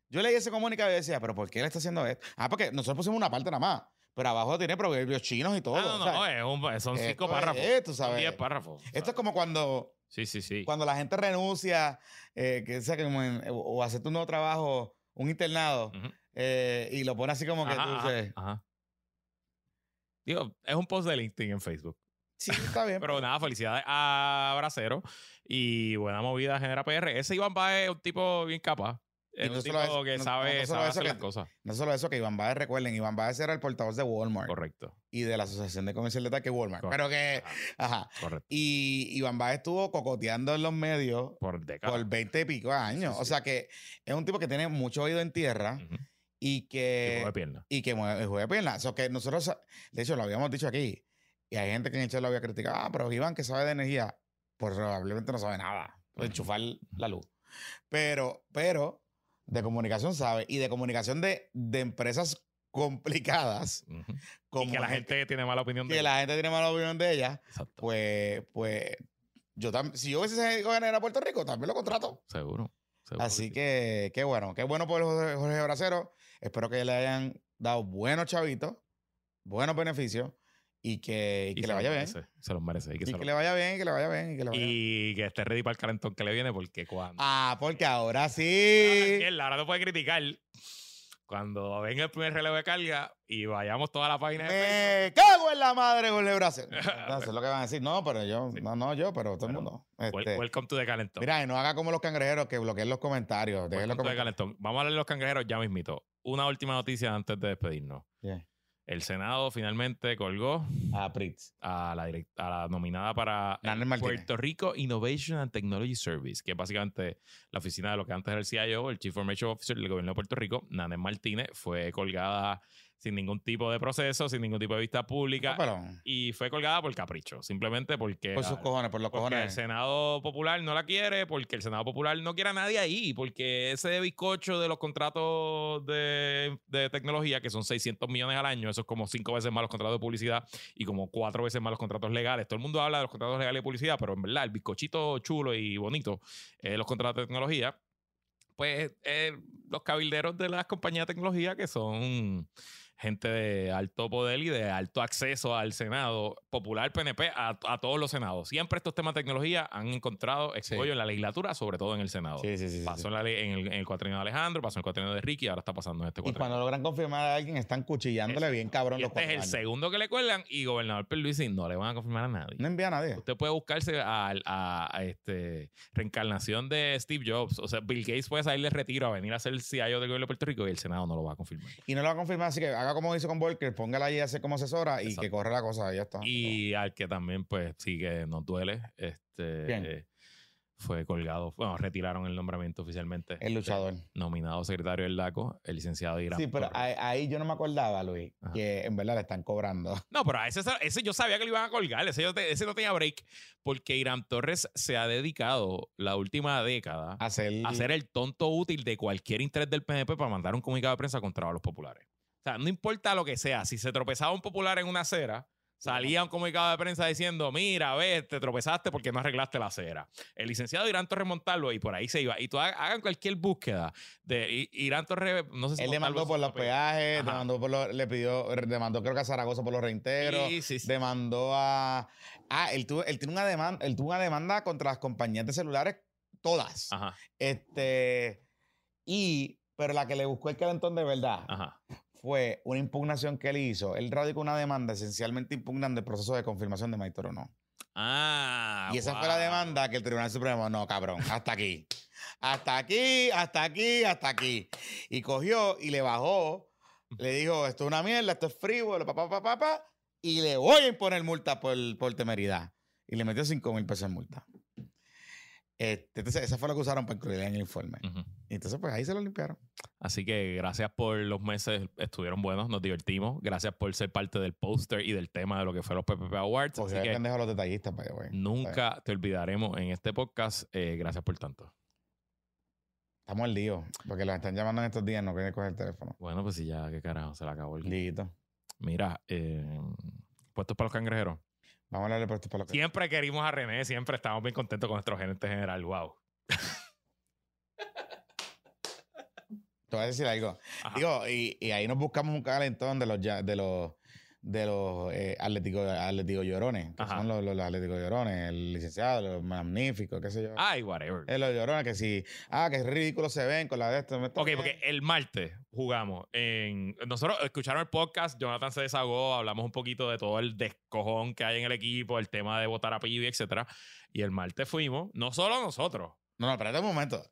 Yo leí ese comunicado y decía, pero ¿por qué él está haciendo esto? Ah, porque nosotros pusimos una parte nada más, pero abajo tiene proverbios chinos y todo. Ah, no, no, no, es un- son esto cinco párrafos. Son sabes. diez párrafos. Esto es como cuando, Sí, sí, sí. cuando la gente renuncia, eh, que sea como en- o, hacer tu nuevo trabajo, un internado, eh, y lo pone así como que Ajá, tú ajá, dices, ajá. Digo, es un post de LinkedIn en Facebook. sí, está bien. Pero nada, felicidades a Bracero y buena movida Genera PR. Ese Iván Baez es un tipo bien capaz. Es Y no un solo tipo eso- que sabe, no solo sabe eso hacer que- las cosas. No solo eso, que Iván Baez, recuerden, Iván Baez era el portavoz de Walmart Correcto, y de la Asociación de Comercial de Ataque Walmart. Correcto. Pero que, ajá. correcto. Y Iván Baez estuvo cocoteando en los medios Por décadas. por 20 y pico años. Sí, sí. O sea que es un tipo que tiene mucho oído en tierra y que, Tipo de pierna. y que mueve, juega piernas. O sea, que nosotros, de hecho, lo habíamos dicho aquí. Y hay gente que en el chat lo había criticado. Ah, pero Iván, que sabe de energía, pues probablemente no sabe nada. Enchufar la luz. Pero, pero, de comunicación sabe. Y de comunicación de, de empresas complicadas. Como y que la gente tiene mala opinión de que la gente tiene mala opinión de ella, Exacto. pues, pues, yo también, si yo hubiese gobernador a Puerto Rico, también lo contrato. Seguro. seguro Así sí. que, qué bueno, qué bueno por Jorge, Jorge Bracero. Espero que le hayan dado buenos chavitos, buenos beneficios y que, y le vaya bien. merece, Se los merece. Y que, Y le vaya bien, y que le vaya bien, y que le vaya bien. y que esté ready para el calentón que le viene, porque cuando. Ah, porque ahora sí. Ahora no puede criticar. Cuando venga el primer relevo de carga y vayamos toda la página de Facebook, Me cago en la madre, Jorge Bracero. No, eso es lo que van a decir. No, pero yo, no, no, yo, pero todo el mundo. Este, welcome to the calentón. mira, y no haga como los cangrejeros que bloqueen los comentarios. Dejen los Welcome to the comentarios. calentón. Vamos a leer los cangrejeros ya mismito. Una última noticia antes de despedirnos. Bien. El Senado finalmente colgó A Pritz. a la, a la nominada para Martínez. Puerto Rico Innovation and Technology Service, que es básicamente la oficina de lo que antes era el CIO, el Chief Information Officer del gobierno de Puerto Rico. Nanel Martínez fue colgada sin ningún tipo de proceso, sin ningún tipo de vista pública. No, pero y fue colgada por capricho, simplemente porque, por sus cojones, por los porque el cojones. Senado Popular no la quiere, porque el Senado Popular no quiere a nadie ahí, porque ese bizcocho de los contratos de, de tecnología, que son 600 millones al año, eso es como cinco veces más los contratos de publicidad y como cuatro veces más los contratos legales. Todo el mundo habla de los contratos legales de publicidad, pero en verdad el bizcochito chulo y bonito, eh, los contratos de tecnología, pues eh, los cabilderos de las compañías de tecnología que son gente de alto poder y de alto acceso al Senado popular PNP a, a todos los senados. Siempre estos temas de tecnología han encontrado Sí. escollo en la legislatura, sobre todo en el Senado. Sí, sí, sí. sí, Pasó sí. en, la en el, en el cuatrienio de Alejandro, pasó en el cuatrienio de Ricky, ahora está pasando en este Y cuatrienio. cuando logran confirmar a alguien, están cuchillándole bien cabrón Y los este es el años. segundo que le cuelgan y gobernador Pierluisi no le van a confirmar a nadie. No envía a nadie. Usted puede buscarse a, a- a, este reencarnación de Steve Jobs. O sea, Bill Gates puede salir de retiro a venir a ser el CIO del gobierno de Puerto Rico y el Senado no lo va a confirmar. Y no lo va a confirmar, así que haga como hizo con Volker, póngala ahí a hacer como asesora y Exacto. que corre la cosa, y ya está. Y al que también, pues, sí que nos duele, este eh, fue colgado. Bueno, retiraron el nombramiento oficialmente. El luchador. Nominado secretario del DACO, el licenciado Irán. Sí, pero ahí, ahí yo no me acordaba, Luis, Ajá. que en verdad le están cobrando. No, pero a ese, ese yo sabía que lo iban a colgar. Ese, yo te- ese no tenía break. Porque Irán Torres se ha dedicado la última década a ser el tonto útil de cualquier interés del PNP para mandar un comunicado de prensa contra los populares. O sea, no importa lo que sea, si se tropezaba un popular en una acera, salía un comunicado de prensa diciendo, mira, ves, te tropezaste porque no arreglaste la acera. El licenciado Irán Torres Montalvo y por ahí se iba. Y tú ha- hagan cualquier búsqueda de Irán Torres, no sé si Él le Montalvo mandó es por los peajes, Ajá. demandó por los, le pidió, demandó creo que a Zaragoza por los reinteros, Sí, sí, sí. demandó a... Ah, él, tuvo, él tiene una demanda, él tuvo una demanda contra las compañías de celulares, todas. Ajá, Este, y, pero la que le buscó el calentón de verdad ajá. Fue una impugnación que él hizo. Él radicó una demanda esencialmente impugnando el proceso de confirmación de Maitor o no. Ah, y esa fue wow. la demanda que el Tribunal Supremo, no, cabrón, hasta aquí. Hasta aquí, hasta aquí, hasta aquí. Y cogió y le bajó Le dijo, esto es una mierda, esto es frívolo, papá, papá, papá, y le voy a imponer multa por, por temeridad. Y le metió 5 mil pesos en multa. Este, entonces, esa fue lo que usaron para incluirla en el informe. Y entonces, pues ahí se lo limpiaron. Así que gracias por los meses, estuvieron buenos, nos divertimos. Gracias por ser parte del póster y del tema de lo que fue los PPP Awards. Porque Así que pendejo los detallistas, the way. nunca te olvidaremos en este podcast. Eh, gracias por tanto. Estamos al lío. Porque los están llamando en estos días, no quieren coger el teléfono. Bueno, pues sí, ya, qué carajo, se le acabó el Listo. Mira, eh, puestos para los cangrejeros. Vamos a hablarle por para lo que. Siempre querimos a René, siempre estamos bien contentos con nuestro gerente general. Wow. Te voy a decir algo. Ajá. Digo, y, y ahí nos buscamos un calentón de los ya- de los de los eh, atléticos atléticos llorones, que Ajá. son los, los atléticos llorones, el licenciado, los magníficos, qué sé yo. Ay, whatever. Eh, los llorones que sí, ah, que ridículos se ven con la de esto. Ok, porque el martes jugamos en... Nosotros escucharon el podcast, Jonathan se desahogó, hablamos un poquito de todo el descojón que hay en el equipo, el tema de votar a Pibi, etcétera. Y el martes fuimos, no solo nosotros, No, no, espérate un momento.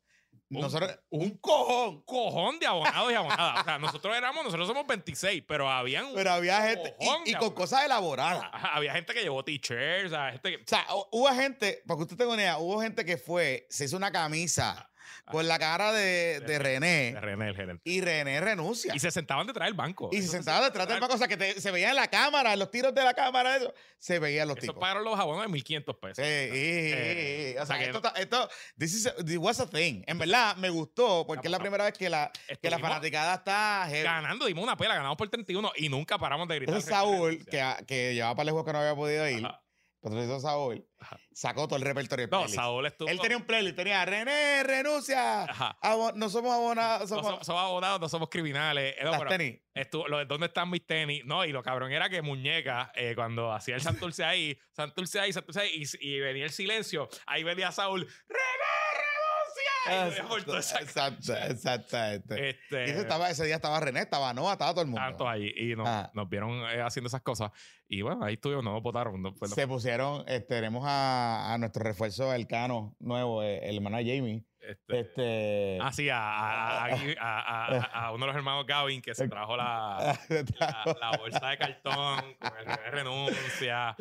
Un- Nosotros, un cojón. cojón de abonados y abonadas. O sea, nosotros éramos, nosotros somos 26, pero habían... Pero había gente, cojón y, y de con cosas elaboradas. Ajá, había gente que llevó t-shirts, o sea, gente que... O sea, hu- hubo gente, para que usted tenga una idea, hubo gente que fue, se hizo una camisa con la cara de, de de René René, el gerente. y René renuncia. Y se sentaban detrás del banco. Y se Eso sentaba detrás del banco, o sea, que te- se veía en la cámara, los tiros de la cámara, eso, se veían los Eso tipos. pagaron los abonos de 1.500 pesos. Y- Eh, y- o sea esto, esto, this is a, this was a thing. En verdad, me gustó, porque es la primera vez que la, que la fanaticada está heavy. Ganando, dimos una pela, ganamos por 31 y nunca paramos de gritar. Entonces Saúl, que, que llevaba para el juego que no había podido ir, Ajá. Patrocito Saúl, sacó todo el repertorio. No. Saúl estuvo. Él tenía un playlist, tenía René, renuncia. Ajá. abo- no somos abonados, No somos somos, somos abonados, no somos criminales. Eh, no, las tenis. estuvo- lo ¿Dónde están mis tenis? No, y lo cabrón era que Muñeca, eh, cuando hacía el Santurce ahí, Santurce ahí, Santurce ahí, y, y venía el silencio, ahí venía Saúl, ¡René, esa- Exacto, exactamente. Este, Y ese, estaba, ese día estaba René, estaba Noah, estaba todo el mundo. tantos ahí. Y nos, Ajá. nos vieron eh, haciendo esas cosas. Y bueno, ahí estuvimos, no votaron. no, pues, Se pusieron, eh, tenemos a, a nuestro refuerzo del Cano nuevo, eh, el hermano de Jamie. Este, Este. Ah, sí, a, a, uno de los hermanos Gavin que se trajo la, la, la bolsa de cartón con el René renuncia.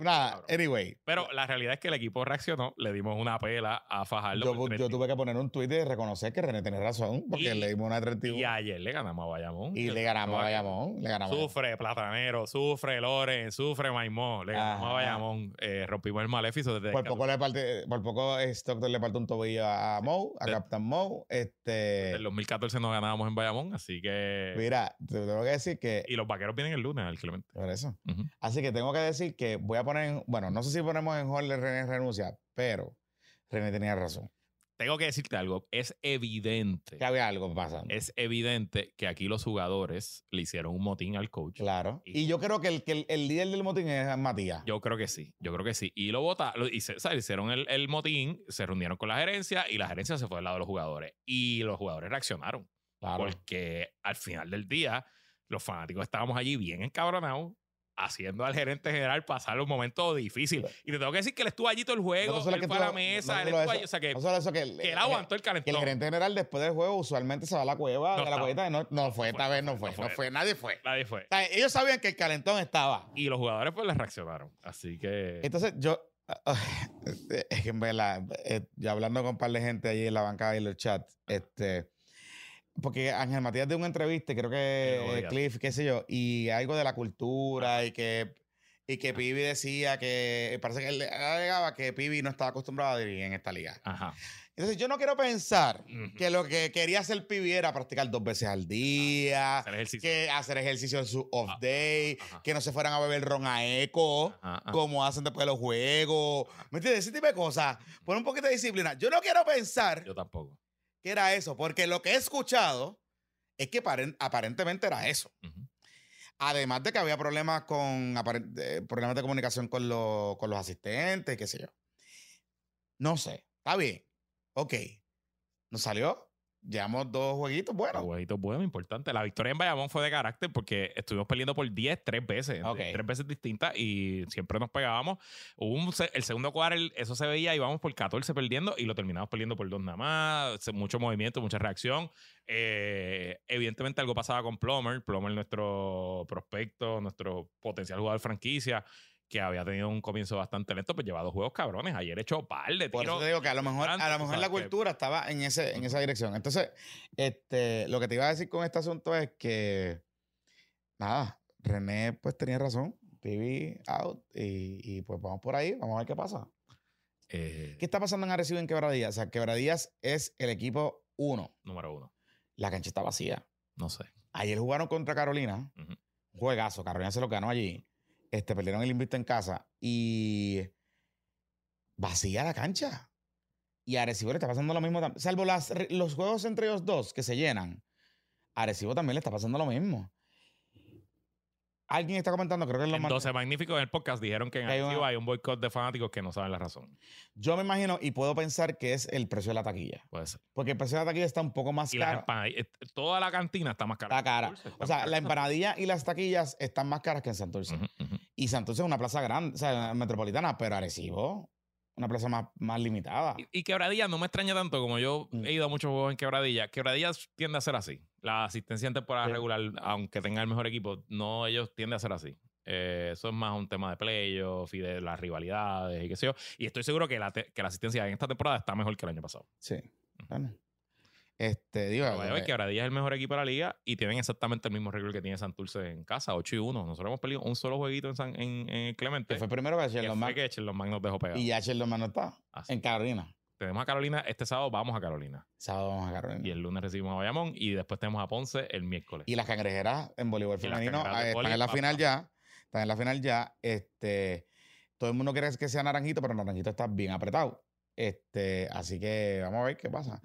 Nada, anyway. Pero la realidad es que el equipo reaccionó, le dimos una pela a Fajardo. Yo, por yo 30. tuve que poner un tuit de reconocer que René tenía razón, porque Y- le dimos una 31 y ayer le ganamos a Bayamón. y le ganamos a Bayamón. Le ganamos Sufre Platanero, sufre Loren, sufre Maimón. Le ganamos a. Bayamón. Eh, rompimos el maleficio desde Por poco le parte, por poco Stockton le partió un tobillo a Moe, a De- Captain Moe. Este, En el 2014 no ganábamos en Bayamón, así que. mira, te tengo que decir que Y los vaqueros vienen el lunes al por eso. Así que tengo que decir que voy a poner, en- bueno, no sé si ponemos en hold René renuncia, pero René tenía razón. Tengo que decirte algo. Es evidente. Que había algo pasando. Es evidente que aquí los jugadores le hicieron un motín al coach. Claro. Y- Y yo creo que el, que el, el líder del motín es Matías. Yo creo que sí, yo creo que sí. Y lo votaron, hicieron el, el motín, se reunieron con la gerencia y la gerencia se fue del lado de los jugadores. Y los jugadores reaccionaron. Claro. Porque al final del día, los fanáticos estábamos allí bien encabronados, haciendo al gerente general pasar un momento difícil. Y te tengo que decir que él estuvo allí todo el juego, No él que fue a la mesa, no él estuvo eso, allí, o sea que, No solo eso, que el, que él el- aguantó el que el calentón. gerente general después del juego usualmente se va a la cueva No de la cuevita no, no fue, esta vez no fue, fue. no fue, nadie fue. Nadie fue. O sea, ellos sabían que el calentón estaba. Y los jugadores pues les reaccionaron. Así que... Entonces yo, es que en verdad, eh, yo hablando con un par de gente allí en la bancada y en los chats, este, porque Ángel Matías dio una entrevista, creo que. Cliff, qué sé yo, y algo de la cultura y que, y que Pibi decía que, parece que él alegaba que Pibi no estaba acostumbrado a dirigir en esta liga. Ajá. Entonces yo no quiero pensar que lo que quería hacer Pibi era practicar dos veces al día, Hacer ejercicio. que hacer ejercicio en su off Ah, day, que no se fueran a beber ron a eco como hacen después de los juegos. ¿Me entiendes? Ese tipo de cosas. Poner un poquito de disciplina. Yo no quiero pensar Yo tampoco. Que era eso, porque lo que he escuchado es que paren- aparentemente era eso. Además de que había problemas con eh, problemas de comunicación con, los- con los asistentes, qué sé yo. No sé. Está bien. Ok. Nos salió llevamos dos jueguios buenos. Jueguitos buenos, importante. La victoria en Bayamón fue de carácter porque estuvimos peleando por 10 tres veces, Ok. tres veces distintas y siempre nos pegábamos. Hubo un el segundo cuadro, eso se veía, íbamos por 14 perdiendo y lo terminamos perdiendo por dos nada más. Mucho movimiento, mucha reacción. Eh, evidentemente algo pasaba con Plomer. Plomer, nuestro prospecto, nuestro potencial jugador franquicia, que había tenido un comienzo bastante lento, pues lleva dos juegos cabrones. Ayer echó par de Por eso tiros. te digo que a lo mejor, a lo mejor la que- cultura estaba en, ese, en esa dirección. Entonces, este, lo que te iba a decir con este asunto es que, nada, René pues tenía razón. TV out y, y, pues vamos por ahí, vamos a ver qué pasa. Eh, ¿Qué está pasando en Arecibo en Quebradillas? O sea, Quebradillas es el equipo uno. número uno. La cancha está vacía. No sé. Ayer jugaron contra Carolina. Un juegazo. Carolina se lo ganó allí. Este, perdieron el invicto en casa. Y vacía la cancha. Y a Arecibo le está pasando lo mismo. tam- Salvo las, los juegos entre ellos dos que se llenan. A Arecibo también le está pasando lo mismo. Alguien está comentando, creo que es lo En más. 12 Magníficos en el podcast dijeron que en Que hay Arecibo una- hay un boicot de fanáticos que no saben la razón. Yo me imagino y puedo pensar que es el precio de la taquilla. Puede ser. Porque el precio de la taquilla está un poco más Y caro. eh, toda la cantina está más cara. Está cara. Santurce, está O sea, la empanadilla y las taquillas están más caras que en Santurce. Ujú, ujú. Y Santurce es una plaza grande, o sea, metropolitana, pero Arecibo, una plaza más, más limitada. Y, y Quebradilla no me extraña tanto como yo Mm. he ido a muchos juegos en Quebradilla. Quebradilla tiende a ser así. La asistencia en temporada Sí. regular, aunque tenga el mejor equipo, no, ellos tienden a ser así. Eh, eso es más un tema de playoff y de las rivalidades y qué sé yo. Y estoy seguro que la, que la asistencia en esta temporada está mejor que el año pasado. Sí. Bueno. Este, digo, the way, eh, Quebradilla es el mejor equipo de la liga y tienen exactamente el mismo récord que tiene Santurce en casa, 8 y 1. Nosotros hemos peleado un solo jueguito en, San- en, en Clemente. que fue primero que que Sheldon fue Mac que Sheldon Mac nos dejó pegados. y ya Sheldon Mac no está Así. en Carolina. Tenemos a Carolina, este sábado vamos a Carolina. Sábado vamos a Carolina. Y el lunes recibimos a Bayamón y después tenemos a Ponce el miércoles. Y las cangrejeras en voleibol femenino eh, están en la papá. final ya. Están en la final ya. Este, todo el mundo quiere que sea naranjito, pero naranjito está bien apretado. Este, así que vamos a ver qué pasa.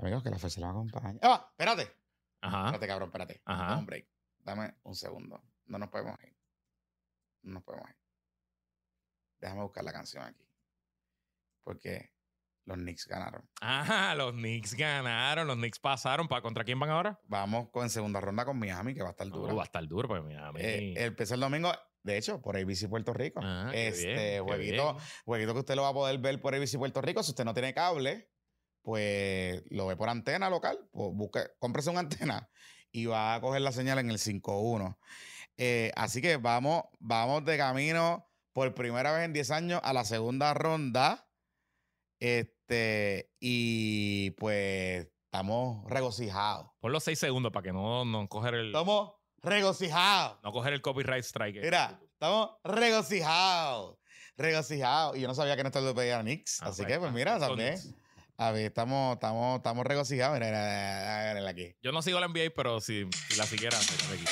Amigos, que la fuerza nos acompaña. ¡Ah! Espérate. Ajá. Espérate, cabrón, espérate. Ajá. Dame un break. Dame un segundo. No nos podemos ir. No nos podemos ir. Déjame buscar la canción aquí. Porque los Knicks ganaron. Ajá, los Knicks ganaron, los Knicks pasaron. ¿Para contra quién van ahora? Vamos con segunda ronda con Miami, que va a estar dura. Uh, va a estar duro, pues a mí- Eh, empieza el domingo, de hecho, por ABC Puerto Rico. Ah, este bien, jueguito, jueguito que usted lo va a poder ver por ABC Puerto Rico. Si usted no tiene cable, pues lo ve por antena local. Pues busque, cómprese una antena y va a coger la señal en el 5.1. Eh, así que vamos, vamos de camino por primera vez en 10 años a la segunda ronda. Este, y pues estamos regocijados. Pon los seis segundos para que no, no coger el Estamos regocijados. no coger el copyright strike. Mira, estamos regocijados. Regocijados. Y yo no sabía que nuestro pedía era Knicks. Ah, así pues, que, pues ah, mira, son también. A ver, estamos, estamos, estamos regocijados. Mira, mira, mira, mira, mira aquí. Yo no sigo la NBA, pero si, si la siguiera, de aquí.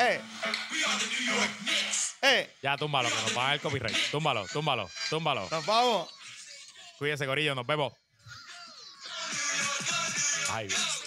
¡Eh! ¡Eh! Ya, túmbalo, que nos va el copyright. Túmbalo, túmbalo, túmbalo. ¡Nos vamos! Cuídese, Corillo, nos vemos. Ay, Dios.